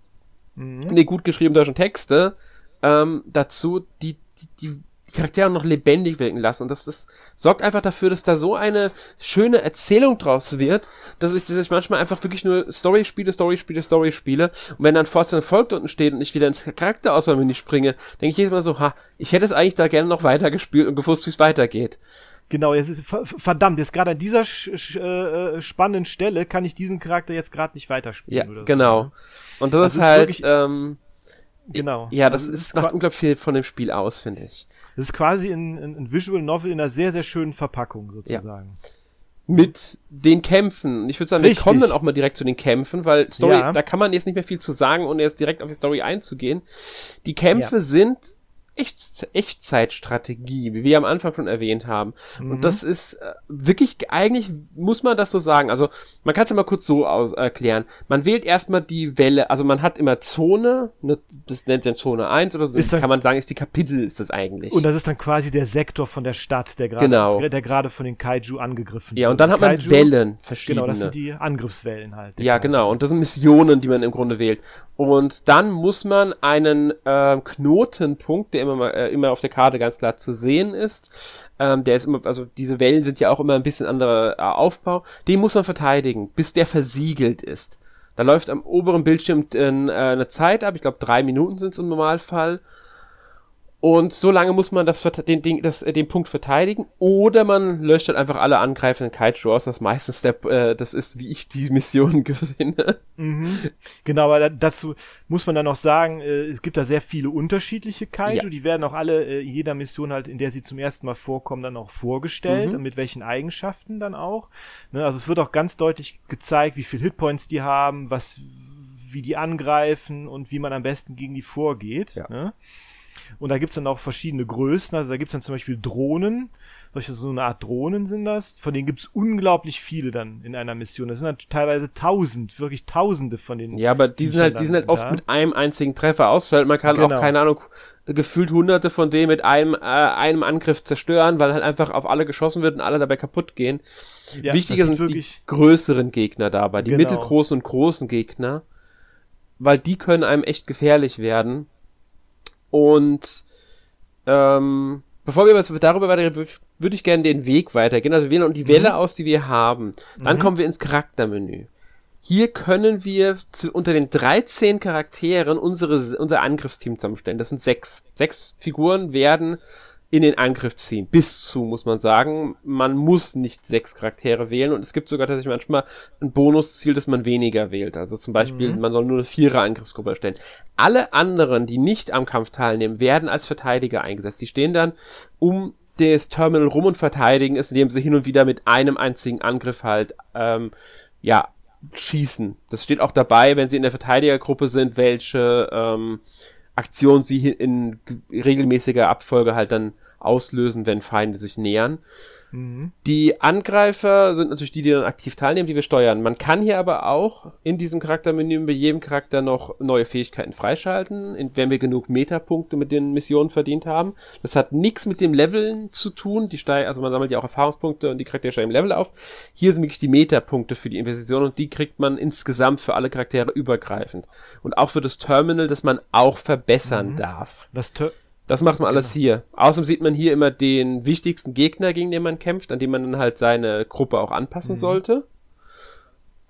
Mhm. Nee, gut geschrieben deutschen Texte. Ähm, dazu, die, die, die die Charaktere noch lebendig wirken lassen. Und das, das sorgt einfach dafür, dass da so eine schöne Erzählung draus wird, dass ich, dass ich manchmal einfach wirklich nur Story spiele, Story spiele, Story spiele. Und wenn dann Forza Volk unten steht und ich wieder ins Charakterauswahlmenü springe, denke ich jedes Mal so, ha, ich hätte es eigentlich da gerne noch weitergespielt und gewusst, wie es weitergeht. Genau, es ist verdammt, jetzt gerade an dieser äh, spannenden Stelle kann ich diesen Charakter jetzt gerade nicht weiterspielen. Ja, oder genau. So, ne? Und das, das ist halt, wirklich, ähm, genau. Ja, das, das ist, macht unglaublich viel von dem Spiel aus, finde ich. Das ist quasi ein, ein, Visual Novel in einer sehr, sehr schönen Verpackung sozusagen. Ja. Mit den Kämpfen. Ich würde sagen, Richtig. wir kommen dann auch mal direkt zu den Kämpfen, weil Story, ja. da kann man jetzt nicht mehr viel zu sagen, ohne jetzt direkt auf die Story einzugehen. Die Kämpfe ja. sind Echt Echtzeitstrategie, wie wir am Anfang schon erwähnt haben. Mhm. Und das ist äh, wirklich, eigentlich muss man das so sagen. Also man kann es ja mal kurz so aus, erklären. Man wählt erstmal die Welle, also man hat immer Zone, ne, das nennt sich Zone 1 oder so, kann man sagen, ist die Kapitel ist das eigentlich. Und das ist dann quasi der Sektor von der Stadt, der gerade genau. der gerade von den Kaiju angegriffen wird. Ja, und dann hat man Kaiju, Wellen, verschiedene. Genau, das sind die Angriffswellen halt. Ja, Kaiju. genau. Und das sind Missionen, die man im Grunde wählt. Und dann muss man einen äh, Knotenpunkt, der immer mal, äh, immer auf der Karte ganz klar zu sehen ist, ähm, der ist immer, also diese Wellen sind ja auch immer ein bisschen anderer äh, Aufbau, den muss man verteidigen, bis der versiegelt ist. Da läuft am oberen Bildschirm äh, eine Zeit ab, ich glaube drei Minuten sind es im Normalfall. Und so lange muss man das, den, den, das, äh, den Punkt verteidigen oder man löscht halt einfach alle angreifenden Kaiju aus, was meistens der, äh, das ist, wie ich die Mission gewinne. Mhm. Genau, aber dazu muss man dann noch sagen, äh, es gibt da sehr viele unterschiedliche Kaiju, ja. die werden auch alle äh, in jeder Mission halt, in der sie zum ersten Mal vorkommen, dann auch vorgestellt mhm. und mit welchen Eigenschaften dann auch. Ne, also es wird auch ganz deutlich gezeigt, wie viel Hitpoints die haben, was, wie die angreifen und wie man am besten gegen die vorgeht. Ja. Ne? Und da gibt's dann auch verschiedene Größen. Also da gibt's dann zum Beispiel Drohnen. Solche, so eine Art Drohnen sind das. Von denen gibt's unglaublich viele dann in einer Mission. Das sind dann teilweise tausend, wirklich tausende von denen. Ja, aber die sind halt, die sind halt oft mit einem einzigen Treffer ausfällt. Man kann genau. auch, keine Ahnung, gefühlt hunderte von denen mit einem, äh, einem Angriff zerstören, weil halt einfach auf alle geschossen wird und alle dabei kaputt gehen. Ja, Wichtiger sind, sind die größeren Gegner dabei, die genau. mittelgroßen und großen Gegner, weil die können einem echt gefährlich werden. Und ähm, bevor wir darüber weiterreden, würde ich gerne den Weg weitergehen. Also wir wählen die Welle mhm. aus, die wir haben. Dann mhm. kommen wir ins Charaktermenü. Hier können wir zu, unter den 13 Charakteren unsere, unser Angriffsteam zusammenstellen. Das sind sechs. Sechs Figuren werden in den Angriff ziehen. Bis zu, muss man sagen. Man muss nicht sechs Charaktere wählen und es gibt sogar tatsächlich manchmal ein Bonusziel, dass man weniger wählt. Also zum Beispiel, mhm. man soll nur eine Vierer-Angriffsgruppe erstellen. Alle anderen, die nicht am Kampf teilnehmen, werden als Verteidiger eingesetzt. Die stehen dann um das Terminal rum und verteidigen es, indem sie hin und wieder mit einem einzigen Angriff halt, ähm, ja, schießen. Das steht auch dabei, wenn sie in der Verteidigergruppe sind, welche ähm, Aktion sie in regelmäßiger Abfolge halt dann auslösen, wenn Feinde sich nähern. Mhm. Die Angreifer sind natürlich die, die dann aktiv teilnehmen, die wir steuern. Man kann hier aber auch in diesem Charaktermenü bei jedem Charakter noch neue Fähigkeiten freischalten, wenn wir genug Metapunkte mit den Missionen verdient haben. Das hat nichts mit dem Leveln zu tun. Die steig also man sammelt ja auch Erfahrungspunkte und die Charaktere steigen im Level auf. Hier sind wirklich die Metapunkte für die Investition und die kriegt man insgesamt für alle Charaktere übergreifend. Und auch für das Terminal, das man auch verbessern mhm. darf. Das Ter das macht man alles genau. hier. Außerdem sieht man hier immer den wichtigsten Gegner, gegen den man kämpft, an dem man dann halt seine Gruppe auch anpassen mhm. sollte.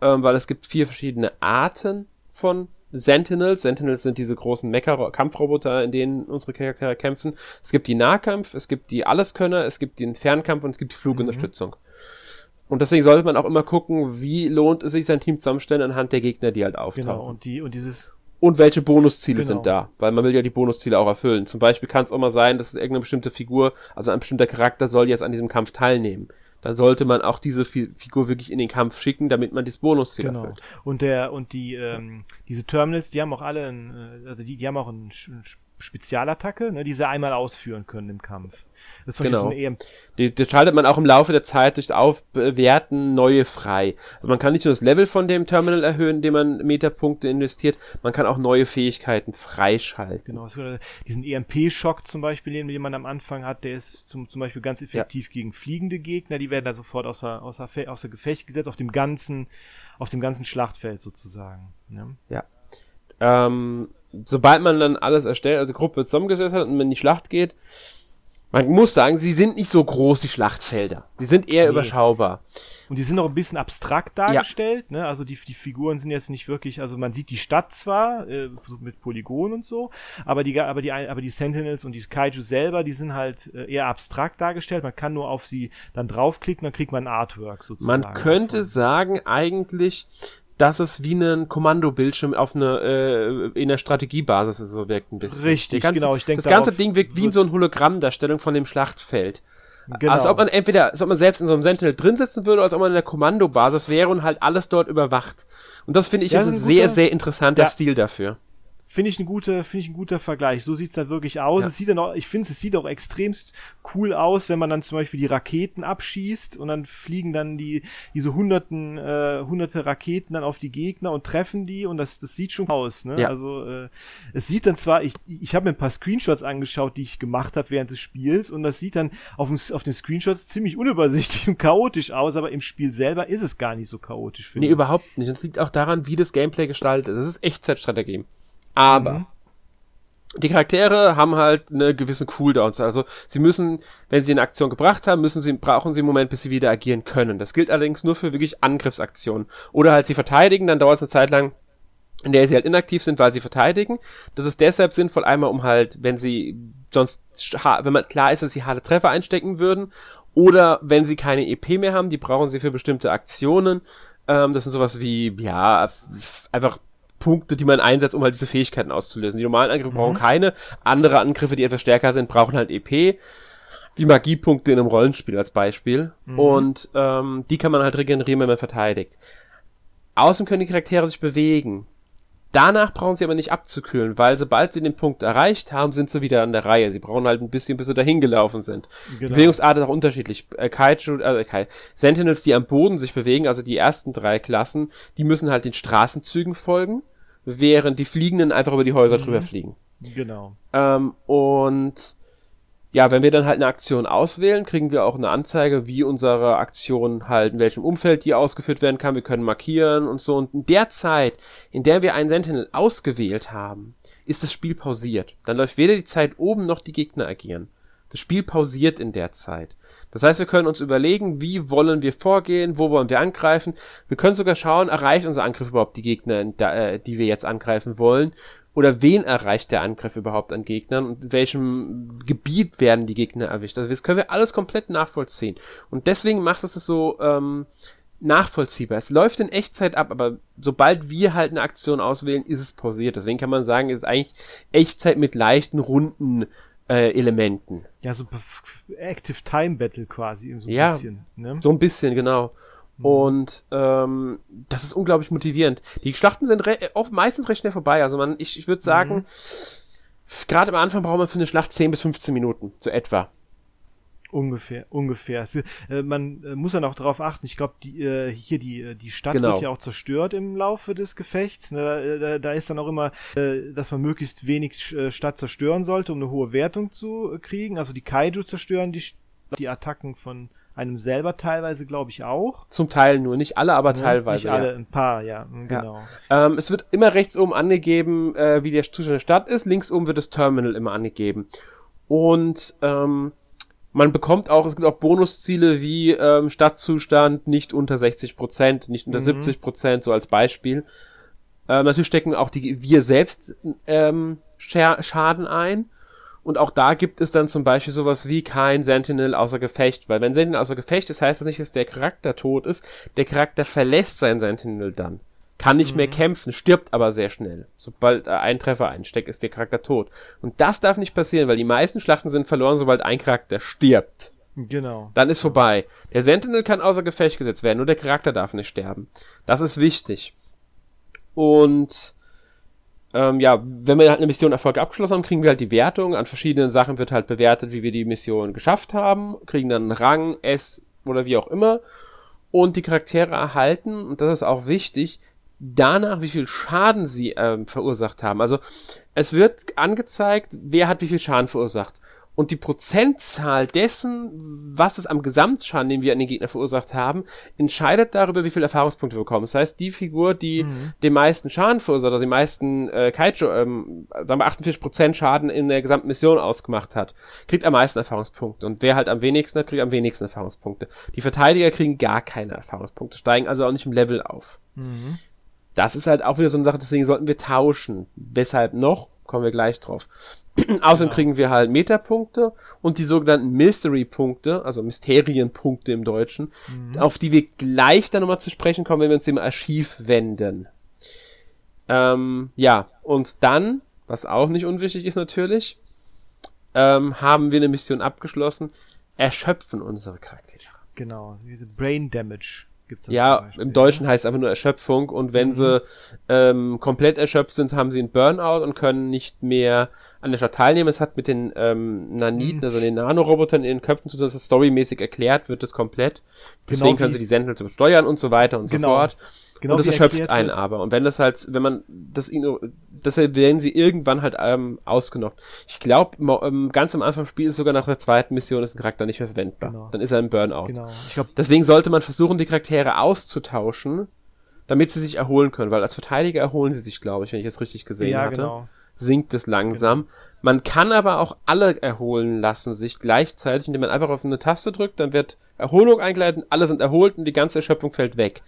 Ähm, weil es gibt vier verschiedene Arten von Sentinels. Sentinels sind diese großen Mecha-Kampfroboter, in denen unsere Charaktere kämpfen. Es gibt die Nahkampf, es gibt die Alleskönner, es gibt den Fernkampf und es gibt die Flugunterstützung. Mhm. Und deswegen sollte man auch immer gucken, wie lohnt es sich, sein Team zusammenstellen anhand der Gegner, die halt auftauchen. Genau, und die, und dieses und welche Bonusziele genau. sind da? Weil man will ja die Bonusziele auch erfüllen. Zum Beispiel kann es auch mal sein, dass irgendeine bestimmte Figur, also ein bestimmter Charakter soll jetzt an diesem Kampf teilnehmen. Dann sollte man auch diese Figur wirklich in den Kampf schicken, damit man das Bonusziel genau. erfüllt. Und der und die ähm, diese Terminals, die haben auch alle, ein, äh, also die, die haben auch ein, ein Spezialattacke, ne, die sie einmal ausführen können im Kampf. Das ist genau. so eine die, die schaltet man auch im Laufe der Zeit durch Aufwerten neue frei. Also man kann nicht nur das Level von dem Terminal erhöhen, indem man Metapunkte investiert, man kann auch neue Fähigkeiten freischalten. Genau, diesen EMP-Schock zum Beispiel, den man am Anfang hat, der ist zum, zum Beispiel ganz effektiv ja. gegen fliegende Gegner, die werden dann sofort außer, außer, außer Gefecht gesetzt, auf dem ganzen, auf dem ganzen Schlachtfeld sozusagen. Ne? Ja. Ähm, sobald man dann alles erstellt, also Gruppe zusammengesetzt hat und man in die Schlacht geht, man muss sagen, sie sind nicht so groß, die Schlachtfelder. Die sind eher nee. überschaubar. Und die sind auch ein bisschen abstrakt dargestellt, ja. ne? Also die, die Figuren sind jetzt nicht wirklich, also man sieht die Stadt zwar, äh, mit Polygonen und so, aber die, aber die, aber die Sentinels und die Kaiju selber, die sind halt äh, eher abstrakt dargestellt. Man kann nur auf sie dann draufklicken, dann kriegt man ein Artwork sozusagen. Man könnte davon. sagen, eigentlich, dass es wie ein Kommandobildschirm auf eine äh, in der Strategiebasis so wirkt ein bisschen. Richtig, ganze, genau. Ich denke, das ganze Ding wirkt wie in so ein Hologrammdarstellung von dem Schlachtfeld. Genau. Als ob man entweder, als ob man selbst in so einem Sentinel drin sitzen würde, als ob man in der Kommandobasis wäre und halt alles dort überwacht. Und das finde ich ja, ist ein, sehr, sehr interessanter ja. Stil dafür. Finde ich ein guter, finde ich ein guter Vergleich. So sieht's dann wirklich aus. Ja. Es sieht dann auch, ich finde, es sieht auch extremst cool aus, wenn man dann zum Beispiel die Raketen abschießt und dann fliegen dann die, diese hunderten, äh, hunderte Raketen dann auf die Gegner und treffen die und das, das sieht schon aus, ne? Ja. Also, äh, es sieht dann zwar, ich, ich habe mir ein paar Screenshots angeschaut, die ich gemacht habe während des Spiels und das sieht dann auf, dem, auf den Screenshots ziemlich unübersichtlich und chaotisch aus, aber im Spiel selber ist es gar nicht so chaotisch, finde nee, ich. Nee, überhaupt nicht. Und es liegt auch daran, wie das Gameplay gestaltet ist. Es ist Echtzeitstrategie. Aber mhm. die Charaktere haben halt eine gewisse Cooldowns. Also sie müssen, wenn sie eine Aktion gebracht haben, müssen sie, brauchen sie einen Moment, bis sie wieder agieren können. Das gilt allerdings nur für wirklich Angriffsaktionen. Oder halt sie verteidigen, dann dauert es eine Zeit lang, in der sie halt inaktiv sind, weil sie verteidigen. Das ist deshalb sinnvoll, einmal um halt, wenn sie sonst, wenn man klar ist, dass sie harte Treffer einstecken würden, oder wenn sie keine EP mehr haben, die brauchen sie für bestimmte Aktionen. Ähm, das sind sowas wie, ja, einfach Punkte, die man einsetzt, um halt diese Fähigkeiten auszulösen. Die normalen Angriffe mhm. brauchen keine. Andere Angriffe, die etwas stärker sind, brauchen halt EP. Wie Magiepunkte in einem Rollenspiel als Beispiel. Mhm. Und ähm, die kann man halt regenerieren, wenn man verteidigt. Außen können die Charaktere sich bewegen. Danach brauchen sie aber nicht abzukühlen, weil sobald sie den Punkt erreicht haben, sind sie wieder an der Reihe. Sie brauchen halt ein bisschen, bis sie dahin gelaufen sind. Genau. Bewegungsart ist auch unterschiedlich. Äh, Kaiju, äh, Kai, Sentinels, die am Boden sich bewegen, also die ersten drei Klassen, die müssen halt den Straßenzügen folgen während die Fliegenden einfach über die Häuser mhm. drüber fliegen. Genau. Ähm, und ja, wenn wir dann halt eine Aktion auswählen, kriegen wir auch eine Anzeige, wie unsere Aktion halt, in welchem Umfeld die ausgeführt werden kann. Wir können markieren und so. Und in der Zeit, in der wir einen Sentinel ausgewählt haben, ist das Spiel pausiert. Dann läuft weder die Zeit oben noch die Gegner agieren. Das Spiel pausiert in der Zeit. Das heißt, wir können uns überlegen, wie wollen wir vorgehen, wo wollen wir angreifen. Wir können sogar schauen, erreicht unser Angriff überhaupt die Gegner, äh, die wir jetzt angreifen wollen. Oder wen erreicht der Angriff überhaupt an Gegnern und in welchem Gebiet werden die Gegner erwischt. Also das können wir alles komplett nachvollziehen. Und deswegen macht es das so ähm, nachvollziehbar. Es läuft in Echtzeit ab, aber sobald wir halt eine Aktion auswählen, ist es pausiert. Deswegen kann man sagen, es ist eigentlich Echtzeit mit leichten Runden äh, Elementen. Ja, so Active Time Battle quasi, so ein ja, bisschen. Ne? So ein bisschen, genau. Mhm. Und ähm, das ist unglaublich motivierend. Die Schlachten sind oft meistens recht schnell vorbei. Also man, ich, ich würde sagen, mhm. gerade am Anfang braucht man für eine Schlacht 10 bis 15 Minuten, so etwa. Ungefähr, ungefähr. Es, äh, man äh, muss dann auch darauf achten. Ich glaube, die, äh, hier die, äh, die Stadt genau. wird ja auch zerstört im Laufe des Gefechts. Ne? Da, da, da ist dann auch immer, äh, dass man möglichst wenig äh, Stadt zerstören sollte, um eine hohe Wertung zu äh, kriegen. Also die Kaiju zerstören die, die Attacken von einem selber teilweise, glaube ich, auch. Zum Teil nur, nicht alle, aber ja, teilweise. Nicht alle, ja. ein paar, ja, genau. Ja. Ähm, es wird immer rechts oben angegeben, äh, wie der Zustand der Stadt ist. Links oben wird das Terminal immer angegeben. Und ähm, man bekommt auch, es gibt auch Bonusziele wie ähm, Stadtzustand nicht unter 60 Prozent, nicht unter mhm. 70 Prozent, so als Beispiel. Ähm, natürlich stecken auch die wir selbst ähm, Schaden ein. Und auch da gibt es dann zum Beispiel sowas wie kein Sentinel außer Gefecht, weil wenn Sentinel außer Gefecht ist, heißt das nicht, dass der Charakter tot ist. Der Charakter verlässt sein Sentinel dann kann nicht mhm. mehr kämpfen, stirbt aber sehr schnell. Sobald äh, ein Treffer einsteckt, ist der Charakter tot. Und das darf nicht passieren, weil die meisten Schlachten sind verloren, sobald ein Charakter stirbt. Genau. Dann ist vorbei. Der Sentinel kann außer Gefecht gesetzt werden, nur der Charakter darf nicht sterben. Das ist wichtig. Und ähm, ja, wenn wir halt eine Mission Erfolg abgeschlossen haben, kriegen wir halt die Wertung. An verschiedenen Sachen wird halt bewertet, wie wir die Mission geschafft haben, kriegen dann einen Rang, S oder wie auch immer. Und die Charaktere erhalten, und das ist auch wichtig, danach, wie viel Schaden sie ähm, verursacht haben. Also es wird angezeigt, wer hat wie viel Schaden verursacht. Und die Prozentzahl dessen, was es am Gesamtschaden, den wir an den Gegner verursacht haben, entscheidet darüber, wie viele Erfahrungspunkte wir bekommen. Das heißt, die Figur, die mhm. den meisten Schaden verursacht, also die meisten äh, Kaiju, ähm, sagen wir 48% Schaden in der gesamten Mission ausgemacht hat, kriegt am meisten Erfahrungspunkte. Und wer halt am wenigsten hat, kriegt am wenigsten Erfahrungspunkte. Die Verteidiger kriegen gar keine Erfahrungspunkte, steigen also auch nicht im Level auf. Mhm das ist halt auch wieder so eine Sache, deswegen sollten wir tauschen. Weshalb noch? Kommen wir gleich drauf. Außerdem genau. kriegen wir halt Metapunkte und die sogenannten Mystery-Punkte, also Mysterienpunkte im Deutschen, mhm. auf die wir gleich dann nochmal zu sprechen kommen, wenn wir uns dem Archiv wenden. Ähm, ja, und dann, was auch nicht unwichtig ist natürlich, ähm, haben wir eine Mission abgeschlossen, erschöpfen unsere Charaktere. Genau, diese Brain Damage gibt's Ja, im Deutschen heißt es einfach nur Erschöpfung und wenn mhm. sie ähm, komplett erschöpft sind, haben sie einen Burnout und können nicht mehr an der Stadt teilnehmen. Es hat mit den ähm, Naniten, mhm. also den Nanorobotern in den Köpfen zu tun, dass das storymäßig erklärt wird, das komplett. Deswegen genau können sie die Sentinels steuern und so weiter und genau. so fort. Genau, und das erschöpft einen wird. aber. Und wenn das halt, wenn man das deshalb werden sie irgendwann halt ähm, ausgenockt. Ich glaube, ähm, ganz am Anfang des Spiels sogar nach der zweiten Mission ist ein Charakter nicht mehr verwendbar. Genau. Dann ist er ein Burnout. Genau. Ich glaub, Deswegen sollte man versuchen, die Charaktere auszutauschen, damit sie sich erholen können, weil als Verteidiger erholen sie sich, glaube ich, wenn ich es richtig gesehen ja, hatte. Genau. Sinkt es langsam. Genau. Man kann aber auch alle erholen lassen sich gleichzeitig, indem man einfach auf eine Taste drückt, dann wird Erholung eingeleitet, alle sind erholt und die ganze Erschöpfung fällt weg.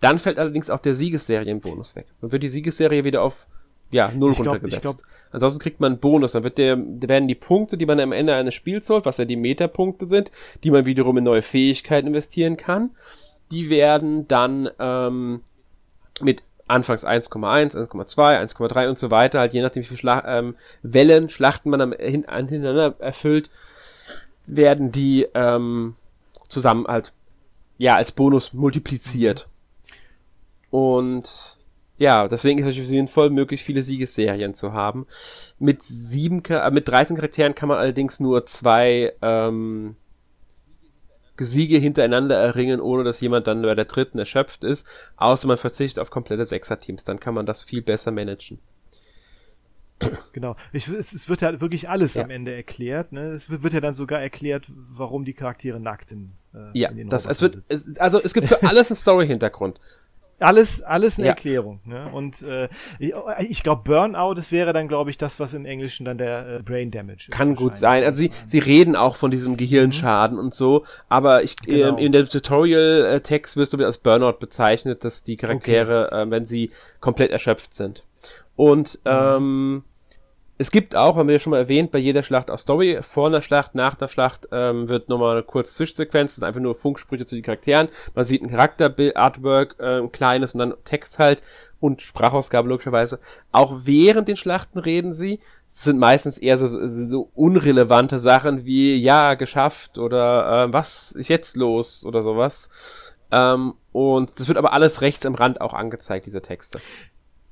Dann fällt allerdings auch der Siegesserienbonus weg. Dann wird die Siegesserie wieder auf ja, null ich runtergesetzt. Glaub, glaub, Ansonsten kriegt man einen Bonus. Dann wird der, werden die Punkte, die man am Ende eines Spiels holt, was ja die Metapunkte sind, die man wiederum in neue Fähigkeiten investieren kann, die werden dann ähm, mit anfangs 1,1, 1,2, 1,3 und so weiter, halt je nachdem wie viele Schla ähm, Wellen, Schlachten man am, hin, hintereinander erfüllt, werden die ähm, zusammen halt ja als Bonus multipliziert. Und ja, deswegen ist es natürlich sinnvoll, möglichst viele Siegesserien zu haben. Mit sieben, äh, mit 13 Charakteren kann man allerdings nur zwei ähm, Siege hintereinander erringen, ohne dass jemand dann bei der dritten erschöpft ist. Außer man verzichtet auf komplette Sechser-Teams. Dann kann man das viel besser managen. Genau. Ich, es, es, wird ja wirklich alles ja. am Ende erklärt. Ne? Es wird, ja dann sogar erklärt, warum die Charaktere nackt im, äh, ja, das, es wird, es, also es gibt für alles einen Story-Hintergrund. Alles, alles eine ja. Erklärung. Ne? Und äh, ich, glaube, Burnout, das wäre dann, glaube ich, das, was im Englischen dann der äh, Brain Damage ist. Kann gut sein. Also sie, sie reden auch von diesem Gehirnschaden mhm. und so, aber ich genau. äh, in dem Tutorial-Text wirst du als Burnout bezeichnet, dass die Charaktere, okay. äh, wenn sie komplett erschöpft sind. Und mhm. ähm, es gibt auch, haben wir ja schon mal erwähnt, bei jeder Schlacht auch Story. Vor einer Schlacht, nach der Schlacht ähm, wird nochmal eine kurze Zwischensequenz, das sind einfach nur Funksprüche zu den Charakteren. Man sieht ein Charakterbild, Artwork, äh, ein kleines und dann Text halt und Sprachausgabe logischerweise. Auch während den Schlachten reden sie. Das sind meistens eher so, so unrelevante Sachen wie, ja, geschafft oder äh, was ist jetzt los oder sowas. Ähm, und das wird aber alles rechts am Rand auch angezeigt, diese Texte.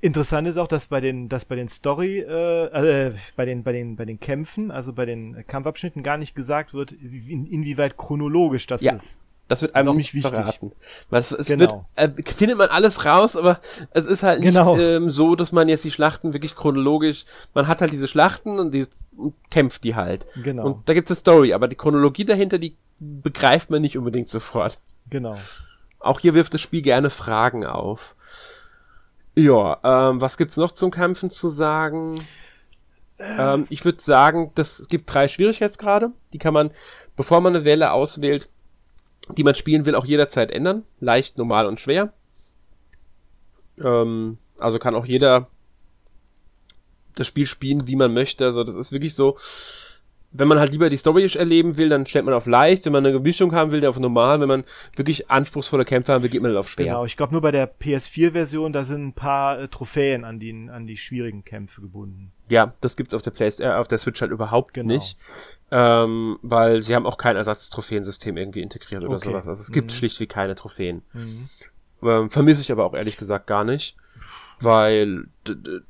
Interessant ist auch, dass bei den, dass bei den Story, äh, äh, bei den, bei den, bei den Kämpfen, also bei den Kampfabschnitten gar nicht gesagt wird, in, inwieweit chronologisch das ja. ist. Das wird einem nicht wichtig. verraten. Es, es genau. wird, äh, findet man alles raus, aber es ist halt nicht genau. ähm, so, dass man jetzt die Schlachten wirklich chronologisch, man hat halt diese Schlachten und, die, und kämpft die halt. Genau. Und da gibt's eine Story, aber die Chronologie dahinter, die begreift man nicht unbedingt sofort. Genau. Auch hier wirft das Spiel gerne Fragen auf. Ja, ähm, was gibt's noch zum Kämpfen zu sagen? Ähm, ich würde sagen, dass es gibt drei Schwierigkeitsgrade. Die kann man, bevor man eine Welle auswählt, die man spielen will, auch jederzeit ändern. Leicht, normal und schwer. Ähm, also kann auch jeder das Spiel spielen, wie man möchte. Also das ist wirklich so, wenn man halt lieber die Story erleben will, dann stellt man auf leicht. Wenn man eine Mischung haben will, dann auf normal. Wenn man wirklich anspruchsvolle Kämpfe haben will, geht man dann auf schwer. Genau, ich glaube nur bei der PS4-Version, da sind ein paar äh, Trophäen an die, an die schwierigen Kämpfe gebunden. Ja, das gibt's auf der Play äh, auf der Switch halt überhaupt genau. nicht. Ähm, weil sie haben auch kein Ersatztrophäensystem irgendwie integriert oder okay. sowas. Also es gibt mhm. schlichtweg keine Trophäen. Mhm. Ähm, vermisse ich aber auch ehrlich gesagt gar nicht weil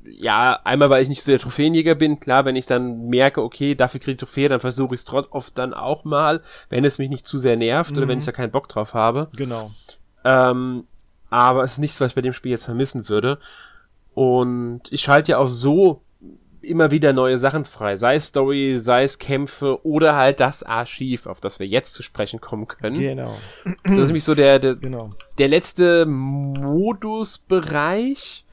ja, einmal weil ich nicht so der Trophäenjäger bin, klar, wenn ich dann merke, okay, dafür kriege ich Trophäe, dann versuche ich es trotz oft dann auch mal, wenn es mich nicht zu sehr nervt mhm. oder wenn mhm. ich da keinen Bock drauf habe. Genau. Ähm, aber es ist nichts, was ich bei dem Spiel jetzt vermissen würde. Und ich schalte ja auch so immer wieder neue Sachen frei, sei es Story, sei es Kämpfe oder halt das Archiv, auf das wir jetzt zu sprechen kommen können. Genau. Das ist nämlich so der, der, genau. der letzte Modusbereich,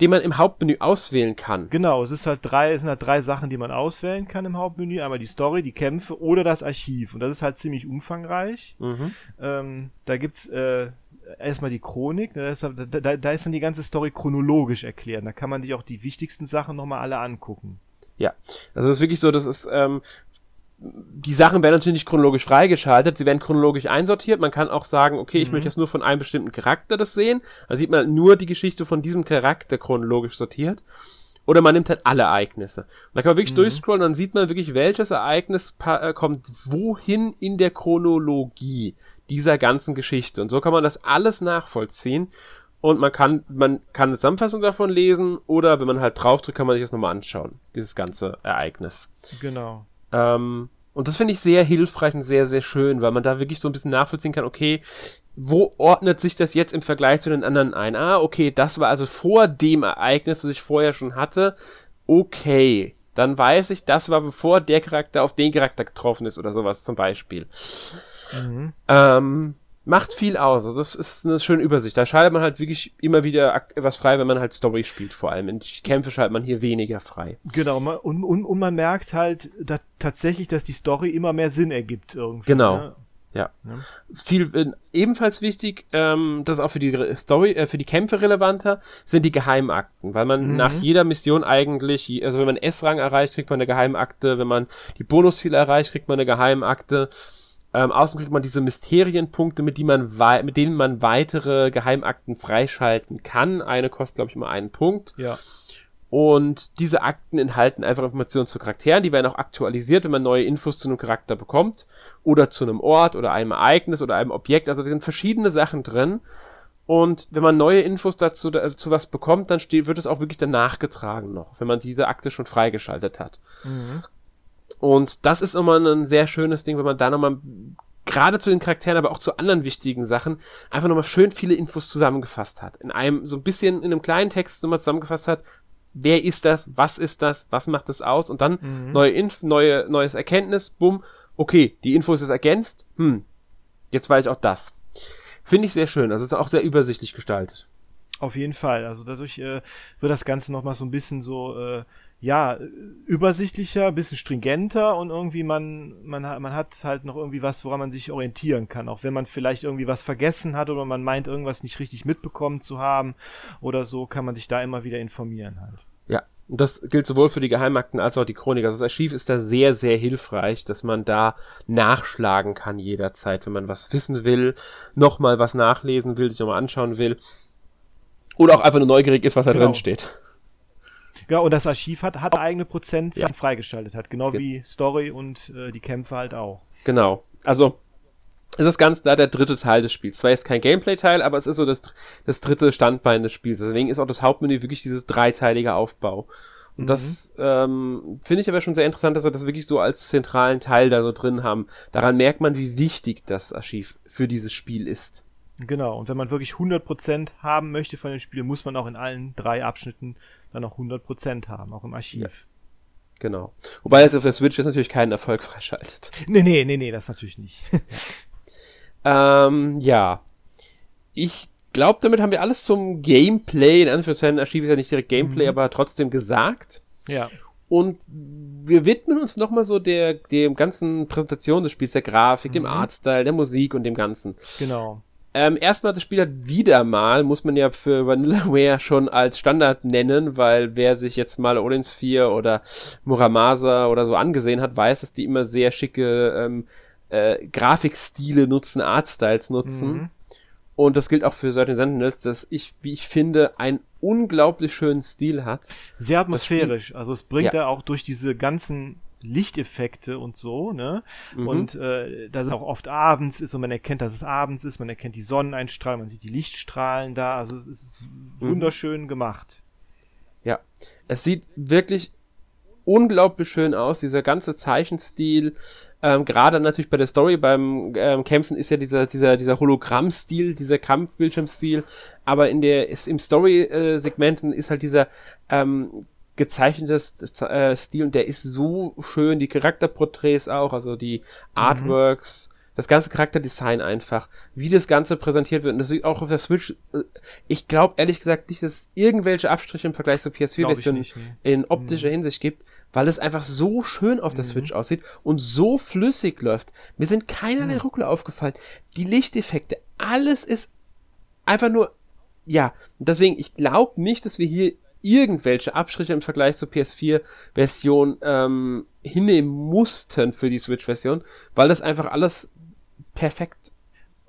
den man im Hauptmenü auswählen kann. Genau, es ist halt drei, es sind halt drei Sachen, die man auswählen kann im Hauptmenü. Einmal die Story, die Kämpfe oder das Archiv. Und das ist halt ziemlich umfangreich. Mhm. Ähm, da gibt's äh, erstmal die Chronik, da ist, da, da ist dann die ganze Story chronologisch erklärt. Da kann man sich auch die wichtigsten Sachen nochmal alle angucken. Ja, also es ist wirklich so, das ist ähm, die Sachen werden natürlich nicht chronologisch freigeschaltet, sie werden chronologisch einsortiert. Man kann auch sagen, okay, ich mhm. möchte jetzt nur von einem bestimmten Charakter das sehen. Da sieht man nur die Geschichte von diesem Charakter chronologisch sortiert. Oder man nimmt halt alle Ereignisse. Und da kann man wirklich mhm. durchscrollen und dann sieht man wirklich, welches Ereignis äh, kommt wohin in der Chronologie dieser ganzen Geschichte. Und so kann man das alles nachvollziehen. Und man kann, man kann eine Zusammenfassung davon lesen oder wenn man halt draufdrückt, kann man sich das nochmal anschauen. Dieses ganze Ereignis. Genau. Ähm, und das finde ich sehr hilfreich und sehr, sehr schön, weil man da wirklich so ein bisschen nachvollziehen kann, okay, wo ordnet sich das jetzt im Vergleich zu den anderen ein? Ah, okay, das war also vor dem Ereignis, das ich vorher schon hatte. Okay, dann weiß ich, das war bevor der Charakter auf den Charakter getroffen ist oder sowas zum Beispiel. Mhm. Ähm, macht viel aus. Also das ist eine schöne Übersicht. Da schaltet man halt wirklich immer wieder was frei, wenn man halt Story spielt, vor allem. In Kämpfe schaltet man hier weniger frei. Genau, und, und, und man merkt halt da tatsächlich, dass die Story immer mehr Sinn ergibt irgendwie. Genau. Ne? Ja. ja. Viel äh, ebenfalls wichtig, ähm, das ist auch für die Story, äh, für die Kämpfe relevanter, sind die Geheimakten, weil man mhm. nach jeder Mission eigentlich, also wenn man S-Rang erreicht, kriegt man eine Geheimakte, wenn man die Bonusziele erreicht, kriegt man eine Geheimakte. Ähm, außerdem kriegt man diese Mysterienpunkte, mit, die man mit denen man weitere Geheimakten freischalten kann. Eine kostet, glaube ich, immer einen Punkt. Ja. Und diese Akten enthalten einfach Informationen zu Charakteren, die werden auch aktualisiert, wenn man neue Infos zu einem Charakter bekommt oder zu einem Ort oder einem Ereignis oder einem Objekt. Also da sind verschiedene Sachen drin. Und wenn man neue Infos dazu, dazu was bekommt, dann steht, wird es auch wirklich danach getragen noch, wenn man diese Akte schon freigeschaltet hat. Mhm. Und das ist immer ein sehr schönes Ding, wenn man da nochmal gerade zu den Charakteren, aber auch zu anderen wichtigen Sachen einfach nochmal schön viele Infos zusammengefasst hat. In einem, so ein bisschen in einem kleinen Text nochmal zusammengefasst hat, wer ist das, was ist das, was macht das aus und dann mhm. neue Inf, neue, neues Erkenntnis, bumm, okay, die Info ist ergänzt, hm, jetzt weiß ich auch das. Finde ich sehr schön, also ist auch sehr übersichtlich gestaltet. Auf jeden Fall, also dadurch äh, wird das Ganze nochmal so ein bisschen so, äh, ja, übersichtlicher, ein bisschen stringenter und irgendwie man, man, man hat halt noch irgendwie was, woran man sich orientieren kann. Auch wenn man vielleicht irgendwie was vergessen hat oder man meint, irgendwas nicht richtig mitbekommen zu haben oder so, kann man sich da immer wieder informieren halt. Ja, und das gilt sowohl für die Geheimakten als auch die Chronik. Also das Archiv ist da sehr, sehr hilfreich, dass man da nachschlagen kann jederzeit, wenn man was wissen will, nochmal was nachlesen will, sich nochmal anschauen will. Oder auch einfach nur neugierig ist, was da genau. drin steht. Ja, und das Archiv hat, hat eigene Prozentzahlen ja. freigeschaltet hat, genau Ge wie Story und äh, die Kämpfe halt auch. Genau. Also es ist ganz da der dritte Teil des Spiels. Zwar ist kein Gameplay-Teil, aber es ist so das, das dritte Standbein des Spiels. Deswegen ist auch das Hauptmenü wirklich dieses dreiteilige Aufbau. Und mhm. das ähm, finde ich aber schon sehr interessant, dass wir das wirklich so als zentralen Teil da so drin haben. Daran merkt man, wie wichtig das Archiv für dieses Spiel ist. Genau, und wenn man wirklich 100% haben möchte von dem Spiel, muss man auch in allen drei Abschnitten dann auch 100% haben, auch im Archiv. Ja. Genau. Wobei es auf der Switch jetzt natürlich keinen Erfolg freischaltet. Nee, nee, nee, nee, das natürlich nicht. ähm, ja. Ich glaube, damit haben wir alles zum Gameplay, in Anführungszeichen, Archiv ist ja nicht direkt Gameplay, mhm. aber trotzdem gesagt. Ja. Und wir widmen uns nochmal so der, dem ganzen Präsentation des Spiels, der Grafik, mhm. dem Artstyle, der Musik und dem Ganzen. Genau. Ähm, erstmal, das Spiel hat wieder mal, muss man ja für Vanillaware schon als Standard nennen, weil wer sich jetzt mal Odins 4 oder Muramasa oder so angesehen hat, weiß, dass die immer sehr schicke ähm, äh, Grafikstile nutzen, Artstyles nutzen. Mhm. Und das gilt auch für Certain Sentinels, dass ich, wie ich finde, einen unglaublich schönen Stil hat. Sehr atmosphärisch. Also es bringt ja. er auch durch diese ganzen Lichteffekte und so, ne? Mhm. Und äh, da es auch oft abends ist und man erkennt, dass es abends ist, man erkennt die Sonneneinstrahlung, man sieht die Lichtstrahlen da, also es ist mhm. wunderschön mhm. gemacht. Ja, es sieht wirklich unglaublich schön aus, dieser ganze Zeichenstil. Ähm, Gerade natürlich bei der Story, beim ähm, Kämpfen ist ja dieser, dieser, dieser Hologrammstil, dieser Kampfbildschirmstil, aber in der, ist, im Story-Segmenten ist halt dieser ähm, gezeichnetes äh, Stil und der ist so schön, die Charakterporträts auch, also die Artworks, mhm. das ganze Charakterdesign einfach, wie das Ganze präsentiert wird und das sieht auch auf der Switch, äh, ich glaube ehrlich gesagt nicht, dass es irgendwelche Abstriche im Vergleich zur PS4-Version nee. in optischer mhm. Hinsicht gibt, weil es einfach so schön auf der mhm. Switch aussieht und so flüssig läuft. Mir sind keinerlei mhm. Ruckler aufgefallen. Die Lichteffekte, alles ist einfach nur, ja, deswegen, ich glaube nicht, dass wir hier irgendwelche Abstriche im Vergleich zur PS4-Version ähm, hinnehmen mussten für die Switch-Version, weil das einfach alles perfekt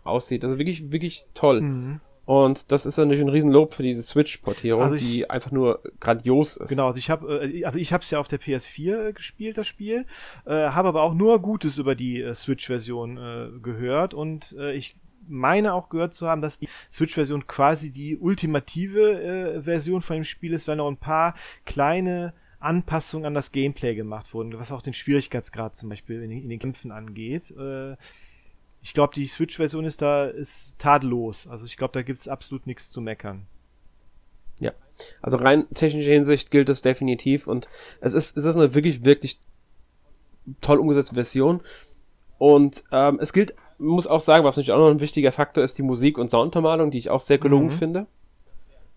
aussieht. Also wirklich, wirklich toll. Mhm. Und das ist natürlich ein Riesenlob für diese Switch-Portierung, Also die einfach nur grandios ist. Genau, also ich habe äh, also ich habe es ja auf der PS4 äh, gespielt, das Spiel, äh, habe aber auch nur Gutes über die äh, Switch-Version äh, gehört und äh, ich meine auch gehört zu haben, dass die Switch-Version quasi die ultimative äh, Version von dem Spiel ist, weil noch ein paar kleine Anpassungen an das Gameplay gemacht wurden, was auch den Schwierigkeitsgrad zum Beispiel in, den- in den Kämpfen angeht. Äh, ich glaube, die Switch-Version ist da ist tadellos. Also ich glaube, da gibt's absolut nichts zu meckern. Ja. Also rein technischer Hinsicht gilt das definitiv und es ist, es ist eine wirklich, wirklich toll umgesetzte Version. Und ähm, es gilt, muss auch sagen, was natürlich auch noch ein wichtiger Faktor ist, die Musik und Sounduntermalung, die ich auch sehr gelungen Mhm. finde.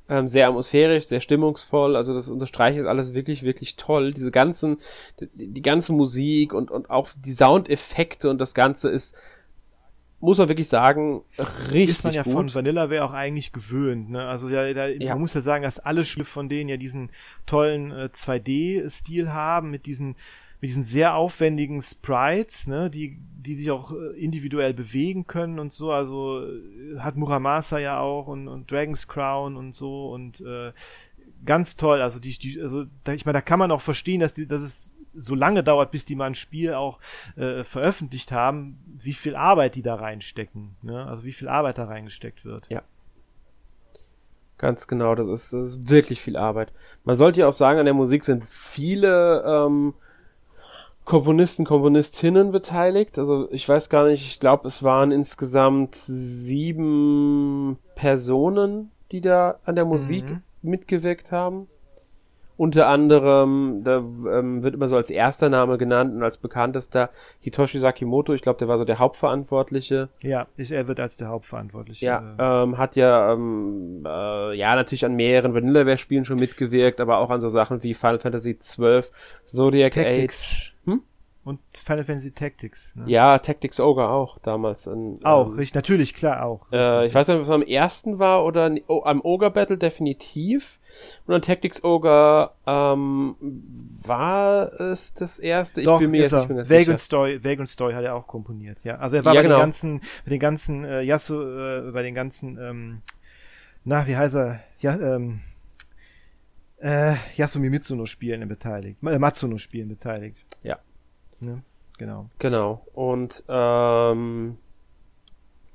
Ähm, sehr atmosphärisch, sehr stimmungsvoll, also das unterstreicht ist alles wirklich, wirklich toll. Diese ganzen, die, die ganze Musik und, und auch die Soundeffekte und das Ganze ist, muss man wirklich sagen, richtig ist man ja gut. von Vanillaware auch eigentlich gewöhnt. Ne? Also ja, da, Ja. man muss ja sagen, dass alle Spiele von denen ja diesen tollen äh, 2D-Stil haben mit diesen mit diesen sehr aufwendigen Sprites, ne, die die sich auch äh, individuell bewegen können und so. Also äh, hat Muramasa ja auch und, und Dragon's Crown und so und äh, ganz toll. Also die, die also da, ich meine, da kann man auch verstehen, dass die, dass es so lange dauert, bis die mal ein Spiel auch äh, veröffentlicht haben, wie viel Arbeit die da reinstecken. Ne? Also wie viel Arbeit da reingesteckt wird. Ja. Ganz genau, das ist, das ist wirklich viel Arbeit. Man sollte ja auch sagen, an der Musik sind viele ähm, Komponisten, Komponistinnen beteiligt. Also ich weiß gar nicht, ich glaube, es waren insgesamt sieben Personen, die da an der Musik Mhm. mitgewirkt haben. Unter anderem, da ähm, wird immer so als erster Name genannt und als bekanntester Hitoshi Sakimoto. Ich glaube, der war so der Hauptverantwortliche. Ja, ist, er wird als der Hauptverantwortliche. Ja, ähm, hat ja, ähm, äh, ja, natürlich an mehreren Vanillaware-Spielen schon mitgewirkt, aber auch an so Sachen wie Final Fantasy XII, Zodiac Tactics. Age. Und Final Fantasy Tactics. Ne? Ja, Tactics Ogre auch damals. In, Auch, ähm, richtig, natürlich, klar, auch. äh, ich weiß nicht, ob es am ersten war oder oh, am Ogre Battle definitiv. Und an Tactics Ogre ähm, war es das erste. Ich Doch, bin mir ist jetzt er. nicht mehr ganz sicher. Story, Vagrant Story hat er auch komponiert, ja. Also er war Ja, bei genau. den ganzen, bei den ganzen, äh, Yasu, äh, bei den ganzen, ähm, na, wie heißt er? Ja, ähm, äh, Yasumi Mitsuno Spielen beteiligt, äh, Matsuno Spielen beteiligt. Ja. Ne? Genau. Genau. Und ähm,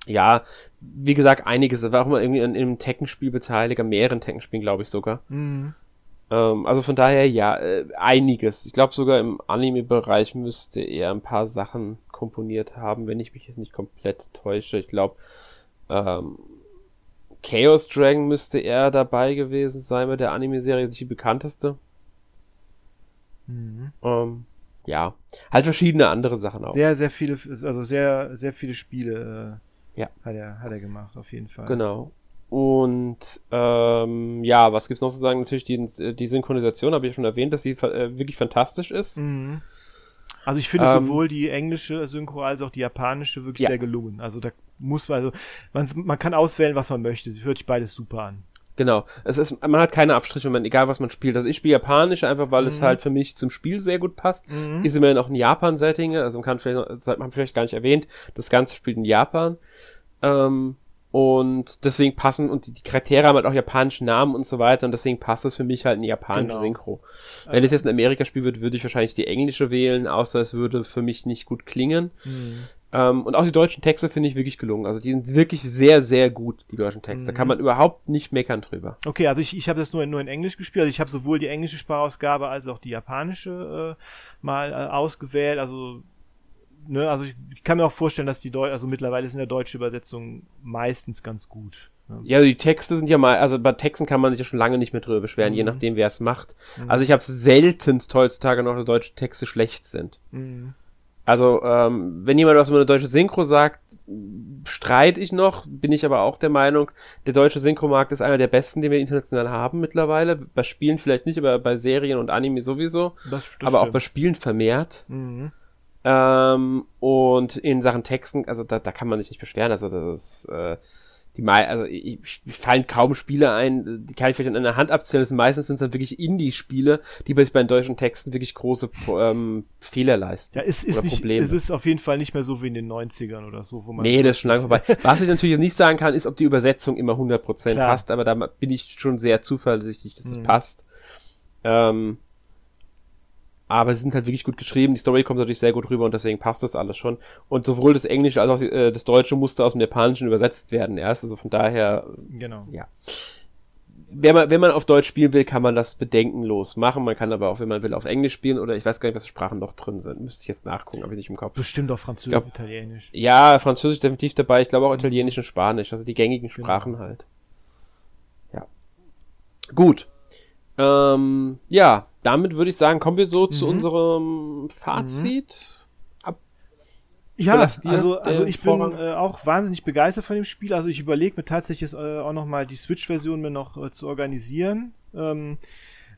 ja, wie gesagt, einiges. Er war auch mal irgendwie in, in einem Tekken-Spiel beteiligt, an mehreren Tekken-Spielen, glaube ich sogar. Mhm. Ähm, also von daher, ja, äh, einiges. Ich glaube sogar im Anime-Bereich müsste er ein paar Sachen komponiert haben, wenn ich mich jetzt nicht komplett täusche. Ich glaube, ähm, Chaos Dragon müsste er dabei gewesen sein bei der Anime-Serie, die bekannteste. Mhm. Ähm, ja, halt verschiedene andere Sachen auch. Sehr, sehr viele, also sehr, sehr viele Spiele äh, Ja. hat er, hat er gemacht, auf jeden Fall. Genau. Und ähm, ja, was gibt's noch zu sagen? Natürlich die, die Synchronisation, habe ich schon erwähnt, dass sie äh, wirklich fantastisch ist. Mhm. Also ich finde Ähm, sowohl die englische Synchro als auch die japanische wirklich Ja. sehr gelungen. Also da muss man, also man, man kann auswählen, was man möchte. Sie hört sich beides super an. Genau. Es ist, man hat keine Abstriche, wenn man, egal was man spielt. Also ich spiele Japanisch, einfach weil es Mhm. halt für mich zum Spiel sehr gut passt. Mhm. Ist immerhin auch ein Japan-Setting, also man kann vielleicht, das hat man vielleicht gar nicht erwähnt, das Ganze spielt in Japan. Ähm, und deswegen passen, und die, die Charaktere haben halt auch japanische Namen und so weiter, und deswegen passt es für mich halt in die japanische Genau. Synchro. Wenn es jetzt in Amerika spielen würde, würde ich wahrscheinlich die englische wählen, außer es würde für mich nicht gut klingen. Mhm. Ähm, und auch die deutschen Texte finde ich wirklich gelungen. Also die sind wirklich sehr, sehr gut, die deutschen Texte. Da Mhm. kann man überhaupt nicht meckern drüber. Okay, also ich, ich habe das nur, in- nur in Englisch gespielt. Also ich habe sowohl die englische Sprachausgabe als auch die japanische äh, mal äh, ausgewählt. Also ne, also ich, ich kann mir auch vorstellen, dass die Deu also mittlerweile ist in der deutschen Übersetzung meistens ganz gut. Ne? Ja, die Texte sind ja mal, also bei Texten kann man sich ja schon lange nicht mehr drüber beschweren, je Mhm. nachdem, wer es macht. Mhm. Also ich habe seltenst heutzutage noch, dass deutsche Texte schlecht sind. Mhm. Also, ähm, wenn jemand was über eine deutsche Synchro sagt, streite ich noch, bin ich aber auch der Meinung, der deutsche Synchromarkt ist einer der besten, den wir international haben mittlerweile. Bei Spielen vielleicht nicht, aber bei Serien und Anime sowieso. Das, das aber auch bei stimmt. Spielen vermehrt. Mhm. Ähm, und in Sachen Texten, also da, da kann man sich nicht beschweren. Also das ist, äh, die also ich, ich fallen kaum Spiele ein, die kann ich vielleicht an einer Hand abzählen. Das meistens sind es dann wirklich Indie-Spiele, die bei, bei den deutschen Texten wirklich große ähm, Fehler leisten. Ja, es ist, nicht, es ist auf jeden Fall nicht mehr so wie in den 90ern oder so, wo man. Nee, das ist schon lange vorbei. Was ich natürlich nicht sagen kann, ist, ob die Übersetzung immer 100% Klar. passt, aber da bin ich schon sehr zuversichtlich, dass es mhm. passt. Ähm, aber sie sind halt wirklich gut geschrieben. Die Story kommt natürlich sehr gut rüber und deswegen passt das alles schon. Und sowohl das Englische als auch äh, das Deutsche musste aus dem Japanischen übersetzt werden erst. Also von daher, genau. ja. Wenn man, wenn man auf Deutsch spielen will, kann man das bedenkenlos machen. Man kann aber auch, wenn man will, auf Englisch spielen oder ich weiß gar nicht, was für Sprachen noch drin sind. Müsste ich jetzt nachgucken, habe ich nicht im Kopf. Bestimmt auch Französisch, glaub, Italienisch. Ja, Französisch definitiv dabei. Ich glaube auch Italienisch und Spanisch. Also die gängigen genau. Sprachen genau. halt. Ja. Gut. Ähm, ja, damit würde ich sagen, kommen wir so mhm. zu unserem Fazit. Mhm. Ja, also, also ich bin äh, auch wahnsinnig begeistert von dem Spiel. Also ich überlege mir tatsächlich jetzt, äh, auch nochmal die Switch-Version mir noch äh, zu organisieren. Ähm,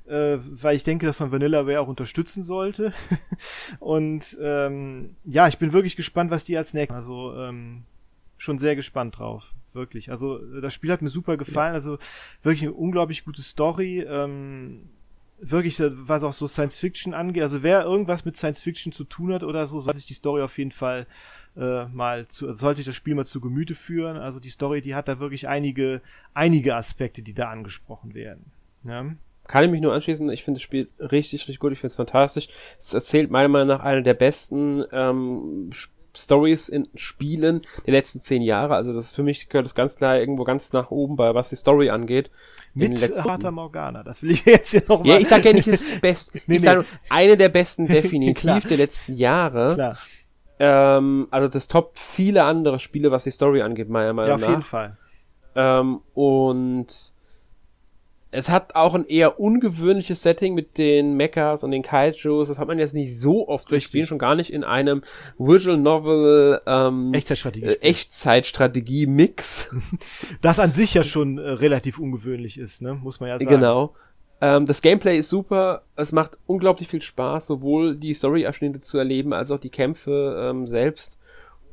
äh, weil ich denke, dass man Vanillaware auch unterstützen sollte. Und ähm, ja, ich bin wirklich gespannt, was die als nächstes. Also ähm, schon sehr gespannt drauf. Wirklich. Also das Spiel hat mir super gefallen. Ja. Also wirklich eine unglaublich gute Story. Ähm, wirklich, was auch so Science Fiction angeht. Also wer irgendwas mit Science Fiction zu tun hat oder so, sollte sich die Story auf jeden Fall äh, mal zu, sollte ich das Spiel mal zu Gemüte führen. Also die Story, die hat da wirklich einige, einige Aspekte, die da angesprochen werden. Ja. Kann ich mich nur anschließen. Ich finde das Spiel richtig, richtig gut. Ich finde es fantastisch. Es erzählt meiner Meinung nach eine der besten ähm, Stories in Spielen der letzten zehn Jahre. Also das für mich gehört das ganz klar irgendwo ganz nach oben bei was die Story angeht. Mit Fata Morgana, das will ich jetzt hier nochmal. Ja, ich sag ja nicht das Beste. nee, ich nee. sage eine der besten definitiv der letzten Jahre. Klar. Ähm, also das toppt viele andere Spiele, was die Story angeht, meiner Meinung nach. Ja, auf jeden Fall. Ähm, und es hat auch ein eher ungewöhnliches Setting mit den Mechas und den Kaijus. Das hat man jetzt nicht so oft durchspielen, schon gar nicht in einem Visual Novel ähm, Echtzeitstrategie, äh, Echtzeitstrategie Mix. Das an sich ja schon äh, relativ ungewöhnlich ist, ne? muss man ja sagen. Genau. Ähm, das Gameplay ist super. Es macht unglaublich viel Spaß, sowohl die Story-Abschnitte zu erleben als auch die Kämpfe ähm, selbst.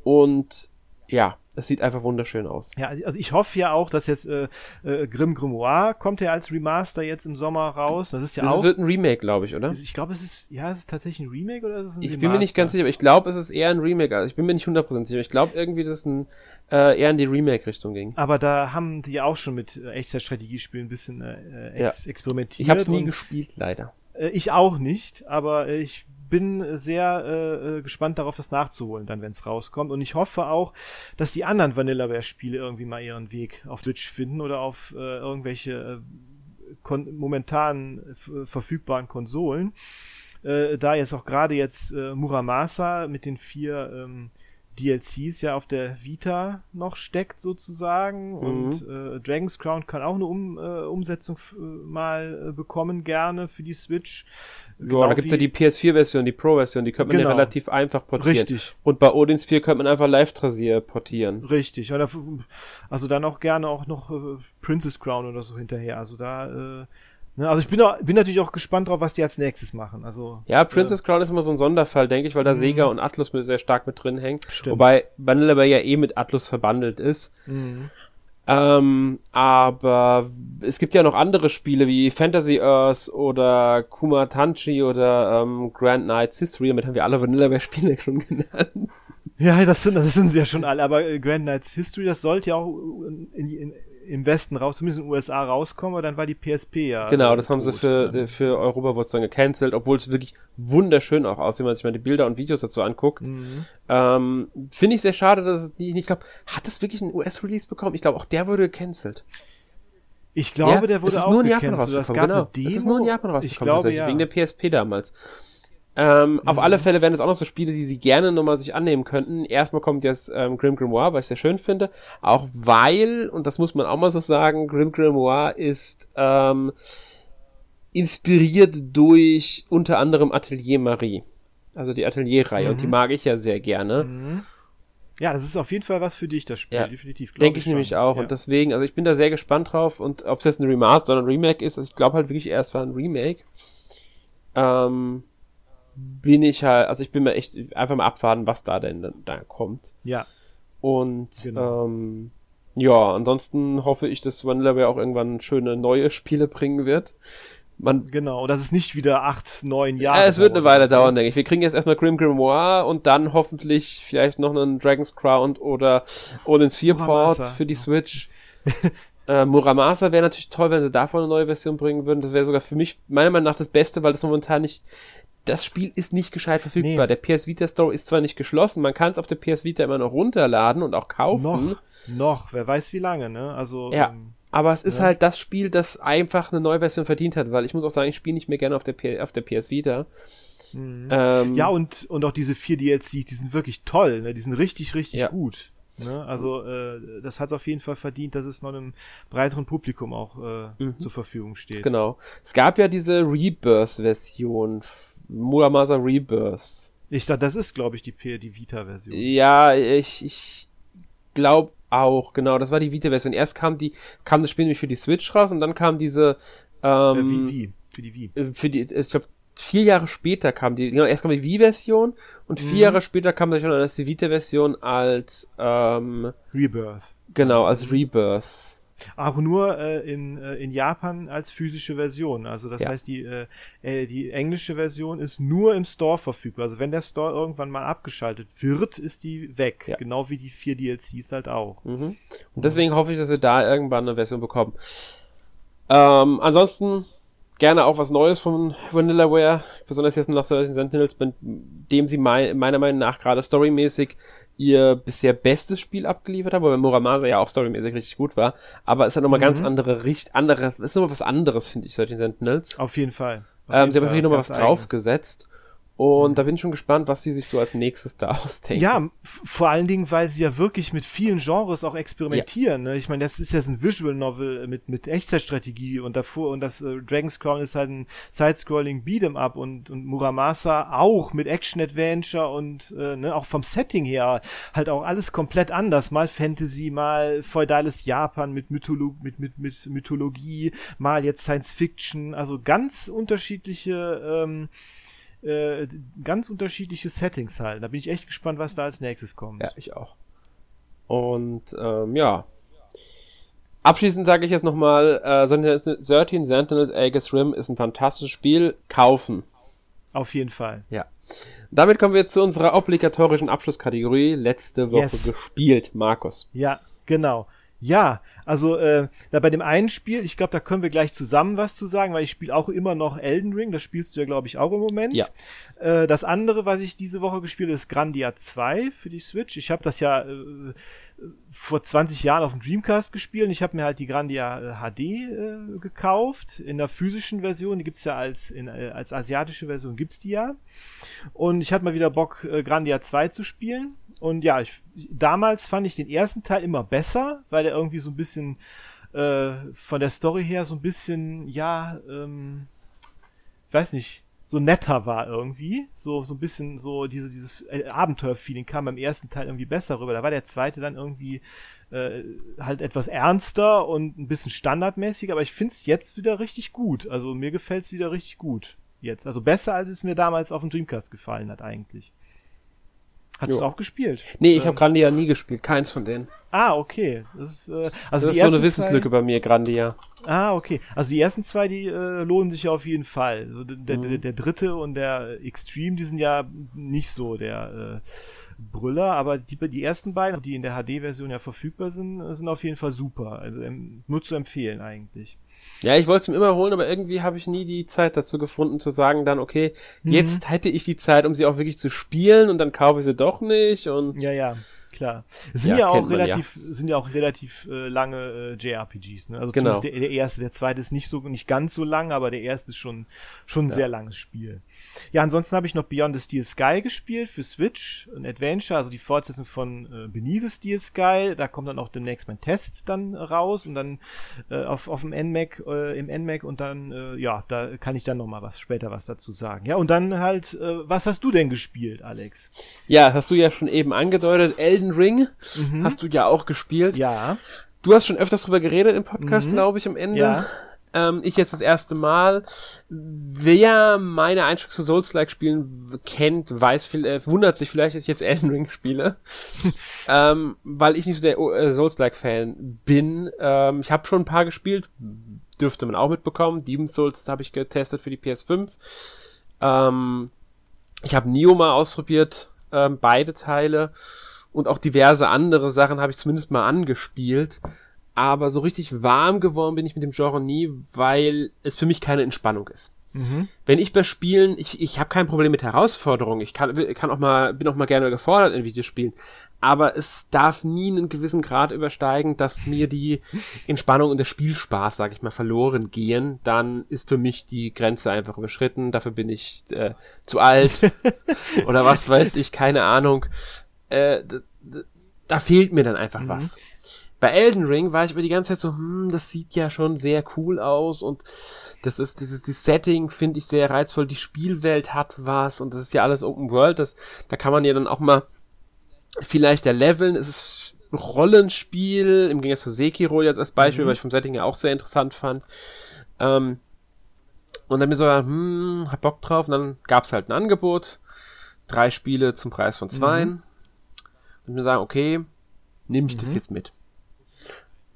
Und ja, es sieht einfach wunderschön aus. Ja, also, also ich hoffe ja auch, dass jetzt äh, äh, Grimm Grimoire kommt ja als Remaster jetzt im Sommer raus. Das ist ja das auch. Es wird ein Remake, glaube ich, oder? Ich glaube, es ist, ja, es ist tatsächlich ein Remake oder ist es ein Ich Remaster? bin mir nicht ganz sicher, aber ich glaube, es ist eher ein Remake. Also ich bin mir nicht 100% sicher. Ich glaube irgendwie, dass es ein, äh, eher in die Remake-Richtung ging. Aber da haben die ja auch schon mit äh, Echtzeitstrategiespielen ein bisschen äh, ex ja. experimentiert. Ich habe es nie gespielt, leider. Äh, ich auch nicht, aber ich bin sehr äh, äh, gespannt darauf, das nachzuholen, dann, wenn es rauskommt. Und ich hoffe auch, dass die anderen Vanillaware-Spiele irgendwie mal ihren Weg auf Twitch finden oder auf äh, irgendwelche äh, momentan verfügbaren Konsolen. Äh, da jetzt auch gerade jetzt äh, Muramasa mit den vier ähm, DLCs ja auf der Vita noch steckt sozusagen mhm. und äh, Dragon's Crown kann auch eine um, äh, Umsetzung äh, mal äh, bekommen gerne für die Switch. Ja, genau da gibt's ja die PS4-Version, die Pro-Version, die könnte man genau. ja relativ einfach portieren. Richtig. Und bei Odins 4 könnte man einfach Live-Trasier portieren. Richtig. Also dann auch gerne auch noch äh, Princess Crown oder so hinterher. Also da äh, also ich bin, auch, bin natürlich auch gespannt drauf, was die als nächstes machen. Also, ja, Princess äh, Crown ist immer so ein Sonderfall, denke ich, weil da mhm. Sega und Atlus sehr stark mit drin hängen. Stimmt. Wobei Vanilla ja eh mit Atlus verbandelt ist. Mhm. Ähm, aber es gibt ja noch andere Spiele wie Fantasy Earth oder Kuma Tanchi oder ähm, Grand Knights History. Damit haben wir alle Vanillaware-Spiele schon genannt. Ja, das sind, das sind sie ja schon alle. Aber äh, Grand Knights History, das sollte ja auch in, in, im Westen raus, zumindest in den USA rauskommen, aber dann war die PSP ja. Genau, das haben sie für, für Europa wurde dann gecancelt, obwohl es wirklich wunderschön auch aussieht, wenn man sich mal die Bilder und Videos dazu anguckt. Mhm. Ähm, Finde ich sehr schade, dass es nicht, ich glaube, hat das wirklich einen US-Release bekommen? Ich glaube, auch der wurde gecancelt. Ich glaube, ja, der wurde auch nur in Japan rausgekommen. Es gab genau. eine Demo. Es ist nur in Japan rausgekommen, ich glaube, ja. wegen der PSP damals. Ähm, mhm. Auf alle Fälle wären es auch noch so Spiele, die sie gerne nochmal sich annehmen könnten. Erstmal kommt jetzt ähm, Grim Grimoire, was ich sehr schön finde. Auch weil, und das muss man auch mal so sagen, Grim Grimoire ist ähm, inspiriert durch unter anderem Atelier Marie. Also die Atelierreihe. Mhm. Und die mhm. mag ich ja sehr gerne. Mhm. Ja, das ist auf jeden Fall was für dich, das Spiel, ja, definitiv. Denke ich, ich nämlich auch. Ja. Und deswegen, also ich bin da sehr gespannt drauf. Und ob es jetzt ein Remaster oder ein Remake ist, also ich glaube halt wirklich erst war ein Remake. Ähm, bin ich halt, also ich bin mir echt einfach mal abwarten, was da denn da kommt. Ja. Und genau. ähm, Ja, ansonsten hoffe ich, dass Vanillaware auch irgendwann schöne neue Spiele bringen wird. Man, genau, dass es nicht wieder acht, neun Jahre. Ja, es wird eine Weile dauern, denke ich. Wir kriegen jetzt erstmal Grim Grimoire und dann hoffentlich vielleicht noch einen Dragon's Crown oder Odin's 4 Port für die Switch. äh, Muramasa wäre natürlich toll, wenn sie davon eine neue Version bringen würden. Das wäre sogar für mich meiner Meinung nach das Beste, weil das momentan nicht das Spiel ist nicht gescheit verfügbar. Nee. Der PS Vita Store ist zwar nicht geschlossen, man kann es auf der PS Vita immer noch runterladen und auch kaufen. Noch, noch, wer weiß wie lange, ne? Also ja. Ähm, aber es ist ja. halt das Spiel, das einfach eine neue Version verdient hat, weil ich muss auch sagen, ich spiele nicht mehr gerne auf der, P auf der PS Vita. Mhm. Ähm, ja, und, und auch diese vier DLCs, die sind wirklich toll, ne? Die sind richtig, richtig ja. gut. Ne? Also äh, das hat es auf jeden Fall verdient, dass es noch einem breiteren Publikum auch äh, mhm. zur Verfügung steht. Genau. Es gab ja diese Rebirth-Version Muramasa Rebirth. Ich dachte, das ist, glaube ich, die, die Vita-Version. Ja, ich, ich glaube auch, genau, das war die Vita-Version. Erst kam die, kam das Spiel nämlich für die Switch raus und dann kam diese, ähm, äh, wie, wie? Für die Wii. Äh, für die, ich glaube, vier Jahre später kam die, genau, erst kam die Wii-Version und vier mhm. Jahre später kam dann als die Vita-Version als, ähm, Rebirth. Genau, als Rebirth. Aber nur äh, in, äh, in Japan als physische Version. Also das ja. heißt, die, äh, äh, die englische Version ist nur im Store verfügbar. Also wenn der Store irgendwann mal abgeschaltet wird, ist die weg. Ja. Genau wie die vier DLCs halt auch. Mhm. Und deswegen hoffe ich, dass wir da irgendwann eine Version bekommen. Ähm, ansonsten gerne auch was Neues von Vanillaware, besonders jetzt nach Certain Sentinels, mit dem sie mein, meiner Meinung nach gerade storymäßig ihr bisher bestes Spiel abgeliefert haben, weil Muramasa ja auch storymäßig richtig gut war. Aber es hat nochmal mhm. ganz andere Richt, andere, ist nochmal was anderes, finde ich, Certain Sentinels. Auf jeden Fall. Auf ähm, jeden sie haben hier nochmal was draufgesetzt. Und mhm. da bin ich schon gespannt, was sie sich so als nächstes da ausdenken. Ja, vor allen Dingen, weil sie ja wirklich mit vielen Genres auch experimentieren. Ja. Ne? Ich meine, das ist ja ein Visual Novel mit, mit Echtzeitstrategie und davor und das äh, Dragon's Crown ist halt ein Side-Scrolling Beat'em Up und, und Muramasa auch mit Action-Adventure und äh, ne, auch vom Setting her halt auch alles komplett anders. Mal Fantasy, mal feudales Japan mit, Mytholo mit, mit, mit Mythologie, mal jetzt Science Fiction, also ganz unterschiedliche ähm, äh, ganz unterschiedliche Settings halt. Da bin ich echt gespannt, was da als nächstes kommt. Ja, ich auch. Und ähm, ja. Abschließend sage ich jetzt nochmal, äh, 13 Sentinels Aegis Rim ist ein fantastisches Spiel. Kaufen. Auf jeden Fall. Ja. Damit kommen wir zu unserer obligatorischen Abschlusskategorie. Letzte Woche yes. gespielt, Markus. Ja, genau. Ja, also äh, da bei dem einen Spiel, ich glaube, da können wir gleich zusammen was zu sagen, weil ich spiele auch immer noch Elden Ring, das spielst du ja, glaube ich, auch im Moment. Ja. Äh, das andere, was ich diese Woche gespielt habe, ist Grandia 2 für die Switch. Ich habe das ja äh, vor 20 Jahren auf dem Dreamcast gespielt und ich habe mir halt die Grandia HD äh, äh, gekauft in der physischen Version, die gibt's ja als, in, äh, als asiatische Version gibt's die ja. Und ich hatte mal wieder Bock, äh, Grandia 2 zu spielen und ja, ich, damals fand ich den ersten Teil immer besser, weil er irgendwie so ein bisschen äh, von der Story her so ein bisschen, ja, ähm, ich weiß nicht, so netter war irgendwie. So, so ein bisschen so diese, dieses äh, Abenteuer-Feeling kam beim ersten Teil irgendwie besser rüber. Da war der zweite dann irgendwie äh, halt etwas ernster und ein bisschen standardmäßiger, aber ich find's jetzt wieder richtig gut. Also mir gefällt's wieder richtig gut jetzt. Also besser, als es mir damals auf dem Dreamcast gefallen hat eigentlich. Hast du es auch gespielt? Nee, ich ähm. habe Grandia nie gespielt, keins von denen. Ah, okay. Das ist, äh, also das ist so eine Wissenslücke bei mir, Grandia. Ah, okay. Also die ersten zwei, die äh, lohnen sich ja auf jeden Fall. Der, mhm. der, der, dritte und der Extreme, die sind ja nicht so der äh, Brüller, aber die, die ersten beiden, die in der HD-Version ja verfügbar sind, sind auf jeden Fall super. Also ähm, nur zu empfehlen eigentlich. Ja, ich wollte es mir immer holen, aber irgendwie habe ich nie die Zeit dazu gefunden, zu sagen dann, okay, mhm. jetzt hätte ich die Zeit, um sie auch wirklich zu spielen und dann kaufe ich sie doch nicht und. Ja, ja klar. Sind ja, ja auch relativ, ja. sind ja auch relativ äh, lange äh, JRPGs, ne? Also genau. der, der erste, der zweite ist nicht so, nicht ganz so lang, aber der erste ist schon, schon ein ja. sehr langes Spiel. Ja, ansonsten habe ich noch Beyond the Steel Sky gespielt für Switch, ein Adventure, also die Fortsetzung von äh, Beneath the Steel Sky. Da kommt dann auch demnächst mein Test dann raus und dann äh, auf, auf dem NMAC, äh, im NMAC und dann, äh, ja, da kann ich dann noch mal was, später was dazu sagen. Ja, und dann halt, äh, was hast du denn gespielt, Alex? Ja, hast du ja schon eben angedeutet, Elden Ring mhm. hast du ja auch gespielt. Ja. Du hast schon öfters drüber geredet im Podcast, mhm. glaube ich, am Ende. Ja. ähm, ich jetzt das erste Mal. Wer meine Einstellung zu Souls-like-Spielen kennt, weiß, äh, wundert sich vielleicht, dass ich jetzt Elden Ring spiele, ähm, weil ich nicht so der äh, Souls-like-Fan bin. Ähm, ich habe schon ein paar gespielt, dürfte man auch mitbekommen. Demon's Souls habe ich getestet für die PS5. Ähm, ich habe Nio mal ausprobiert, ähm, beide Teile. Und auch diverse andere Sachen habe ich zumindest mal angespielt aber so richtig warm geworden bin ich mit dem Genre nie, weil es für mich keine Entspannung ist. Mhm. Wenn ich bei Spielen, ich, ich habe kein Problem mit Herausforderungen, ich kann, kann auch mal, bin auch mal gerne gefordert in Videospielen, aber es darf nie einen gewissen Grad übersteigen, dass mir die Entspannung und der Spielspaß, sag ich mal, verloren gehen, dann ist für mich die Grenze einfach überschritten, dafür bin ich äh, zu alt oder was weiß ich, keine Ahnung. Äh, da fehlt mir dann einfach mhm. was bei Elden Ring war ich über die ganze Zeit so, hm, das sieht ja schon sehr cool aus und das ist dieses die Setting finde ich sehr reizvoll, die Spielwelt hat was und das ist ja alles Open World, das da kann man ja dann auch mal vielleicht der leveln, es ist Rollenspiel im Gegensatz zu Sekiro jetzt als Beispiel, mhm. weil ich vom Setting ja auch sehr interessant fand. Ähm, und dann mir so, hm, hab Bock drauf und dann gab's halt ein Angebot, drei Spiele zum Preis von zwei mhm. Und mir sagen, okay, nehme ich mhm. das jetzt mit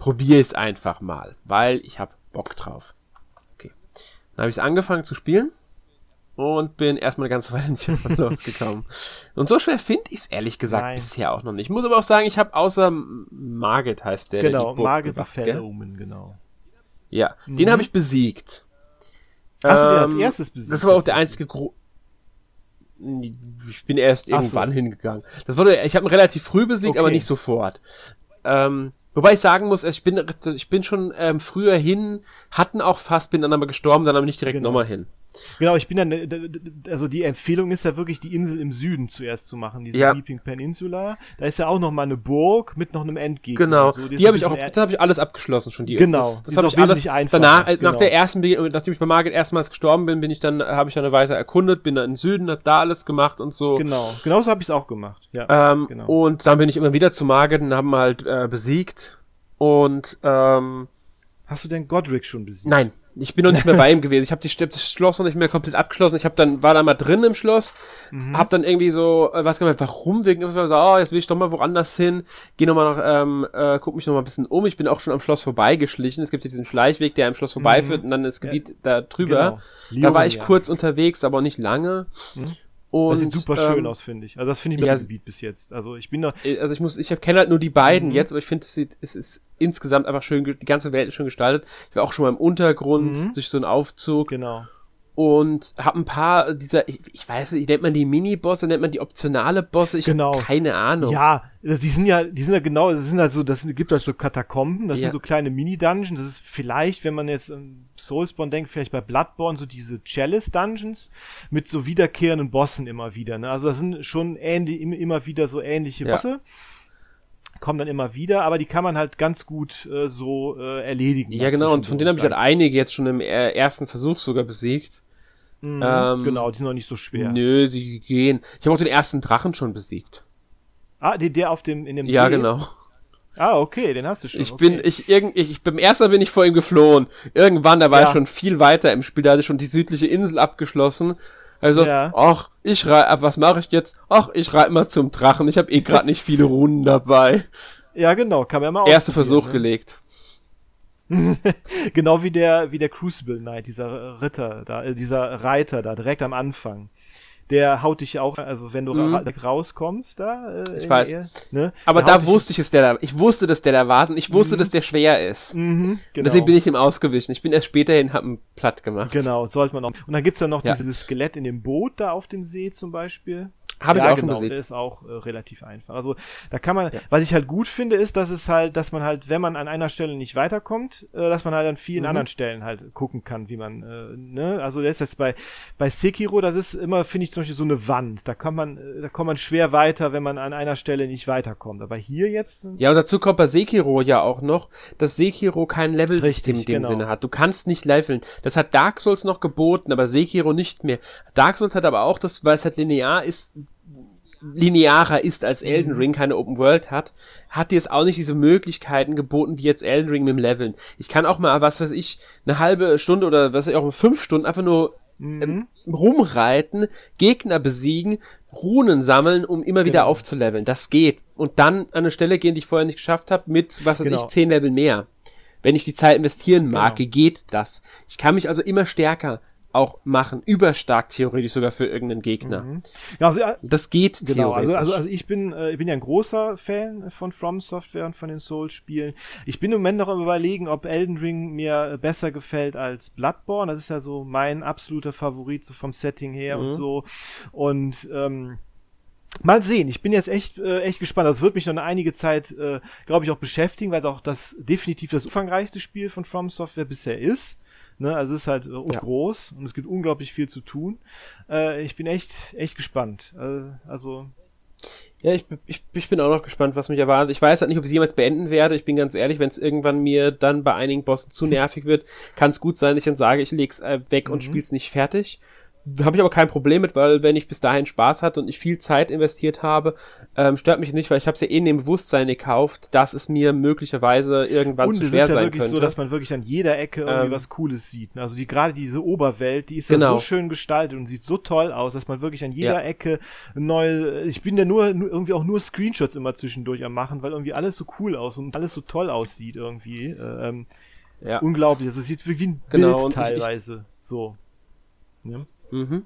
probiere es einfach mal, weil ich habe Bock drauf. Okay. Dann habe ich angefangen zu spielen und bin erstmal eine ganze Weile nicht losgekommen. Und so schwer finde ich es ehrlich gesagt Nein. bisher auch noch nicht. Ich muss aber auch sagen, ich habe außer Margit heißt der. Genau, der Margit the Fellowman, genau. Ja, mhm. den habe ich besiegt. Hast ähm, du den als ähm, erstes besiegt? Das war auch der einzige Gro ich bin erst irgendwann so. hingegangen. Das wurde, ich habe ihn relativ früh besiegt, okay. aber nicht sofort. Ähm, Wobei ich sagen muss, ich bin, ich bin schon ähm, früher hin, hatten auch fast, bin dann aber gestorben, dann aber nicht direkt genau. nochmal hin. Genau, ich bin dann, äh, also die Empfehlung ist ja wirklich, die Insel im Süden zuerst zu machen, diese ja. Weeping Peninsula. Da ist ja auch noch mal eine Burg mit noch einem Endgegner. Genau, so. die, die habe ich auch, da habe ich alles abgeschlossen schon. Die, genau, das, das habe ich alles einfach. Danach, äh, genau. nach der ersten, nachdem ich bei Margit erstmals gestorben bin, bin ich dann, habe ich dann weiter erkundet, bin dann im Süden, hab da alles gemacht und so. Genau, genauso habe ich es auch gemacht. Ja, ähm, genau. Und dann bin ich immer wieder zu Margit und haben halt äh, besiegt und ähm, Hast du denn Godric schon besiegt? Nein, ich bin noch nicht mehr bei ihm gewesen. Ich habe das Schloss noch nicht mehr komplett abgeschlossen. Ich habe dann war da mal drin im Schloss, mhm. habe dann irgendwie so, äh, weiß gar nicht, warum wegen so, oh, jetzt will ich doch mal woanders hin. Geh noch mal nach, ähm, äh, guck mich noch mal ein bisschen um. Ich bin auch schon am Schloss vorbeigeschlichen. Es gibt ja diesen Schleichweg, der am Schloss vorbeiführt mhm. und dann das Gebiet ja. da drüber. Genau. da war ich ja. kurz unterwegs, aber nicht lange. Mhm. Und, das sieht super schön ähm, aus, finde ich. Also das finde ich ja, Gebiet bis jetzt. Also ich bin da. Äh, also ich muss, ich kenne halt nur die beiden mhm. jetzt, aber ich finde, es sieht, es ist insgesamt einfach schön, die ganze Welt ist schön gestaltet. Ich war auch schon mal im Untergrund mhm. durch so einen Aufzug. Genau und habe ein paar dieser, ich, ich weiß nicht, nennt man die Mini-Bosse, nennt man die optionale Bosse, ich genau. habe keine Ahnung. Ja, die sind ja, die sind ja genau, das sind also, das gibt halt so Katakomben, das ja. sind so kleine Mini-Dungeons, das ist vielleicht, wenn man jetzt an Soulsborne denkt, vielleicht bei Bloodborne so diese Chalice-Dungeons mit so wiederkehrenden Bossen immer wieder, ne? Also das sind schon ähnlich, immer wieder so ähnliche Bosse. Kommen dann immer wieder, aber die kann man halt ganz gut äh, so äh, erledigen. Ja, genau, und von denen habe ich halt einige jetzt schon im ersten Versuch sogar besiegt. Mhm, ähm, genau, die sind noch nicht so schwer. Nö, sie gehen. Ich habe auch den ersten Drachen schon besiegt. Ah, der, der auf dem in dem Ja, See? genau. Ah, okay, den hast du schon. Ich okay. bin, ich, irgend, ich, beim ersten bin ich vor ihm geflohen. Irgendwann, da war ja. ich schon viel weiter im Spiel, da hatte ich schon die südliche Insel abgeschlossen. Also, ja. ach, ich rei, was mache ich jetzt? Ach, ich reite mal zum Drachen. Ich habe eh gerade nicht viele Runden dabei. Ja, genau, kann man mal Erster Versuch ne? gelegt. genau wie der, wie der Crucible Knight, dieser Ritter da, äh, dieser Reiter da, direkt am Anfang. Der haut dich auch, also wenn du mhm. ra rauskommst da. Äh, ich weiß. Ehe, ne? Aber da wusste ich es, der da, ich wusste, dass der da wartet und ich wusste, mhm. dass der schwer ist. Mhm, genau. Deswegen bin ich ihm ausgewichen. Ich bin erst später hin, hab ihn platt gemacht. Genau, sollte man auch. Und dann gibt's ja noch ja. dieses Skelett in dem Boot da auf dem See zum Beispiel. Habe ja, ich auch genau, schon gesehen. Der ist auch äh, relativ einfach. Also da kann man, ja. was ich halt gut finde, ist, dass es halt, dass man halt, wenn man an einer Stelle nicht weiterkommt, äh, dass man halt an vielen mhm. anderen Stellen halt gucken kann, wie man, äh, ne, also das ist jetzt bei bei Sekiro, das ist immer, finde ich zum Beispiel so eine Wand. Da kann man, äh, da kommt man schwer weiter, wenn man an einer Stelle nicht weiterkommt. Aber hier jetzt. Ja, und dazu kommt bei Sekiro ja auch noch, dass Sekiro kein Level-System in dem genau. Sinne hat. Du kannst nicht leveln. Das hat Dark Souls noch geboten, aber Sekiro nicht mehr. Dark Souls hat aber auch das, weil es halt linear ist, linearer ist als Elden mhm. Ring, keine Open World hat, hat dir es auch nicht diese Möglichkeiten geboten, wie jetzt Elden Ring mit dem Leveln. Ich kann auch mal, was weiß ich, eine halbe Stunde oder was weiß ich, auch fünf Stunden einfach nur ähm, mhm. rumreiten, Gegner besiegen, Runen sammeln, um immer wieder genau. aufzuleveln. Das geht. Und dann an eine Stelle gehen, die ich vorher nicht geschafft habe, mit, was weiß genau. ich, zehn Level mehr. Wenn ich die Zeit investieren mag, genau. geht das. Ich kann mich also immer stärker auch machen, überstark theoretisch sogar für irgendeinen Gegner. Mhm. Ja, also, äh, das geht genau, also, also, also ich bin, äh, ich bin ja ein großer Fan von From Software und von den Souls-Spielen. Ich bin im Moment noch am überlegen, ob Elden Ring mir besser gefällt als Bloodborne. Das ist ja so mein absoluter Favorit, so vom Setting her mhm. und so. Und ähm, Mal sehen, ich bin jetzt echt, äh, echt gespannt. Das wird mich noch eine einige Zeit, äh, glaube ich, auch beschäftigen, weil es auch das definitiv das umfangreichste Spiel von From Software bisher ist. Ne? Also es ist halt äh, ja. groß und es gibt unglaublich viel zu tun. Äh, ich bin echt, echt gespannt. Äh, also. Ja, ich, ich, ich bin auch noch gespannt, was mich erwartet. Ich weiß halt nicht, ob ich es jemals beenden werde. Ich bin ganz ehrlich, wenn es irgendwann mir dann bei einigen Bossen zu nervig wird, kann es gut sein, dass ich dann sage, ich leg's äh, weg mhm. und spiel's nicht fertig. Habe ich aber kein Problem mit, weil wenn ich bis dahin Spaß hatte und ich viel Zeit investiert habe, ähm, stört mich nicht, weil ich habe es ja eh in dem Bewusstsein gekauft, dass es mir möglicherweise irgendwann und zu schwer sein könnte. Und es ist ja wirklich könnte. so, dass man wirklich an jeder Ecke irgendwie ähm, was Cooles sieht. Ne? Also die gerade diese Oberwelt, die ist genau. ja so schön gestaltet und sieht so toll aus, dass man wirklich an jeder ja. Ecke neue. Ich bin ja nur, nur irgendwie auch nur Screenshots immer zwischendurch am machen, weil irgendwie alles so cool aus und alles so toll aussieht irgendwie. Äh, ähm, ja. Unglaublich. Also es sieht wie ein genau, Bild teilweise. Ich, ich, so. Ja. Mhm.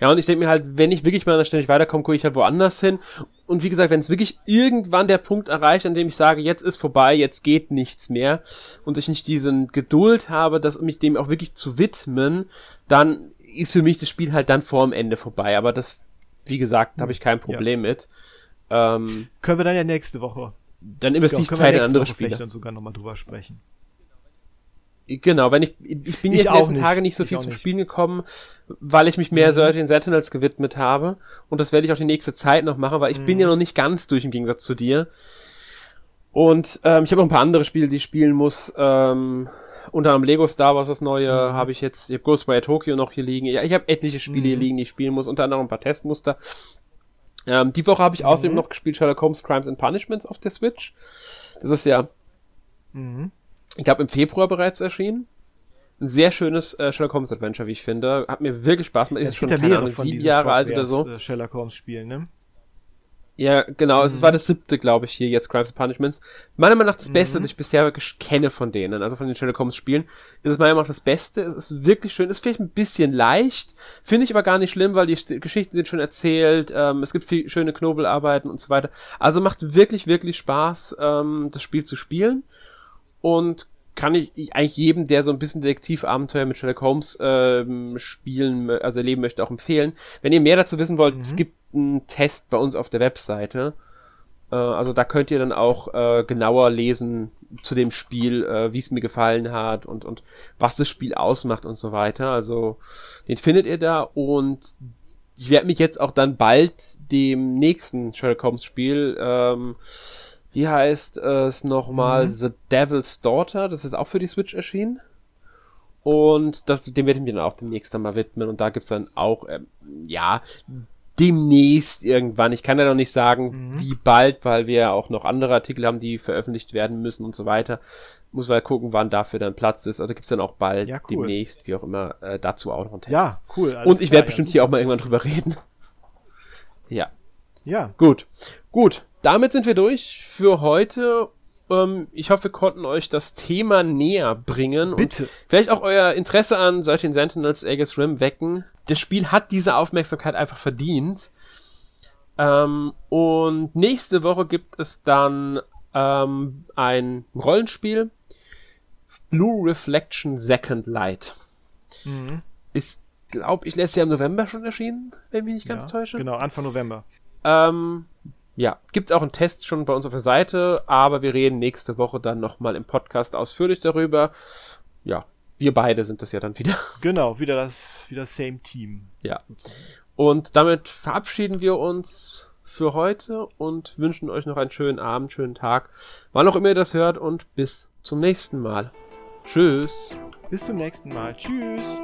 Ja, und ich denke mir halt, wenn ich wirklich mal nicht weiterkomme, gucke ich halt woanders hin. Und wie gesagt, wenn es wirklich irgendwann der Punkt erreicht, an dem ich sage, jetzt ist vorbei, jetzt geht nichts mehr, und ich nicht diesen Geduld habe, das mich dem auch wirklich zu widmen, dann ist für mich das Spiel halt dann vor dem Ende vorbei. Aber das, wie gesagt, habe ich kein Problem ja. mit. Ähm, Können wir dann ja nächste Woche. Dann investiere ich Zeit in andere Woche Spiele. dann sogar nochmal drüber sprechen. Genau, wenn ich, ich bin ich jetzt in letzten Tage nicht so ich viel zum nicht. Spielen gekommen, weil ich mich mehr mhm. Certain Sentinels gewidmet habe. Und das werde ich auch die nächste Zeit noch machen, weil ich mhm. bin ja noch nicht ganz durch im Gegensatz zu dir. Und ähm, ich habe noch ein paar andere Spiele, die ich spielen muss. Ähm, unter anderem Lego Star Wars, das neue, mhm. habe ich jetzt, ich habe Ghostwire Tokyo noch hier liegen. Ja, ich habe etliche Spiele hier mhm. liegen, die ich spielen muss, unter anderem ein paar Testmuster. Ähm, die Woche habe ich außerdem mhm. noch gespielt Sherlock Holmes Crimes and Punishments auf der Switch. Das ist ja mhm ich glaube, im Februar bereits erschienen. Ein sehr schönes äh, Sherlock Holmes Adventure, wie ich finde. Hat mir wirklich Spaß gemacht. Ist ja, schon, keine Ahnung, sieben Jahre alt oder so. Äh, Sherlock Holmes Spielen, ne? Ja, genau. Mhm. Es war das siebte, glaube ich, hier jetzt Crimes and Punishments. Meiner Meinung nach das Beste, mhm. das ich bisher kenne von denen, also von den Sherlock Holmes Spielen, ist es meiner Meinung nach das Beste. Es ist wirklich schön. Es ist vielleicht ein bisschen leicht, finde ich aber gar nicht schlimm, weil die Geschichten sind schon erzählt. Ähm, es gibt viel schöne Knobelarbeiten und so weiter. Also macht wirklich, wirklich Spaß, ähm, das Spiel zu spielen und kann ich eigentlich jedem, der so ein bisschen Detektivabenteuer mit Sherlock Holmes ähm, spielen, also erleben möchte, auch empfehlen. Wenn ihr mehr dazu wissen wollt, mhm. es gibt einen Test bei uns auf der Webseite. Äh, also da könnt ihr dann auch äh, genauer lesen zu dem Spiel, äh, wie es mir gefallen hat und, und was das Spiel ausmacht und so weiter. Also den findet ihr da und ich werde mich jetzt auch dann bald dem nächsten Sherlock Holmes Spiel ähm, wie heißt es nochmal? Mhm. The Devil's Daughter. Das ist auch für die Switch erschienen. Und das, dem werde ich mir dann auch demnächst dann mal widmen. Und da gibt's dann auch, ähm, ja, demnächst irgendwann. Ich kann ja noch nicht sagen, mhm. wie bald, weil wir ja auch noch andere Artikel haben, die veröffentlicht werden müssen und so weiter. Muss mal gucken, wann dafür dann Platz ist. Also gibt's dann auch bald, ja, cool. demnächst, wie auch immer, äh, dazu auch noch einen Test. Ja, cool. Und ich werde bestimmt ja, hier auch mal irgendwann drüber reden. ja. Ja. Gut. Gut damit sind wir durch für heute. Ähm, ich hoffe, wir konnten euch das Thema näher bringen Bitte. und vielleicht auch euer Interesse an solchen Sentinels Aegis Rim wecken. Das Spiel hat diese Aufmerksamkeit einfach verdient. Ähm, und nächste Woche gibt es dann ähm, ein Rollenspiel. Blue Reflection Second Light. Mhm. Ist, glaube ich, letztes Jahr im November schon erschienen, wenn ich mich nicht ganz ja, täusche. Genau, Anfang November. Ähm, ja, gibt auch einen Test schon bei uns auf der Seite, aber wir reden nächste Woche dann nochmal im Podcast ausführlich darüber. Ja, wir beide sind das ja dann wieder. Genau, wieder das, wieder same Team. Ja. Und damit verabschieden wir uns für heute und wünschen euch noch einen schönen Abend, schönen Tag, wann auch immer ihr das hört und bis zum nächsten Mal. Tschüss. Bis zum nächsten Mal. Tschüss.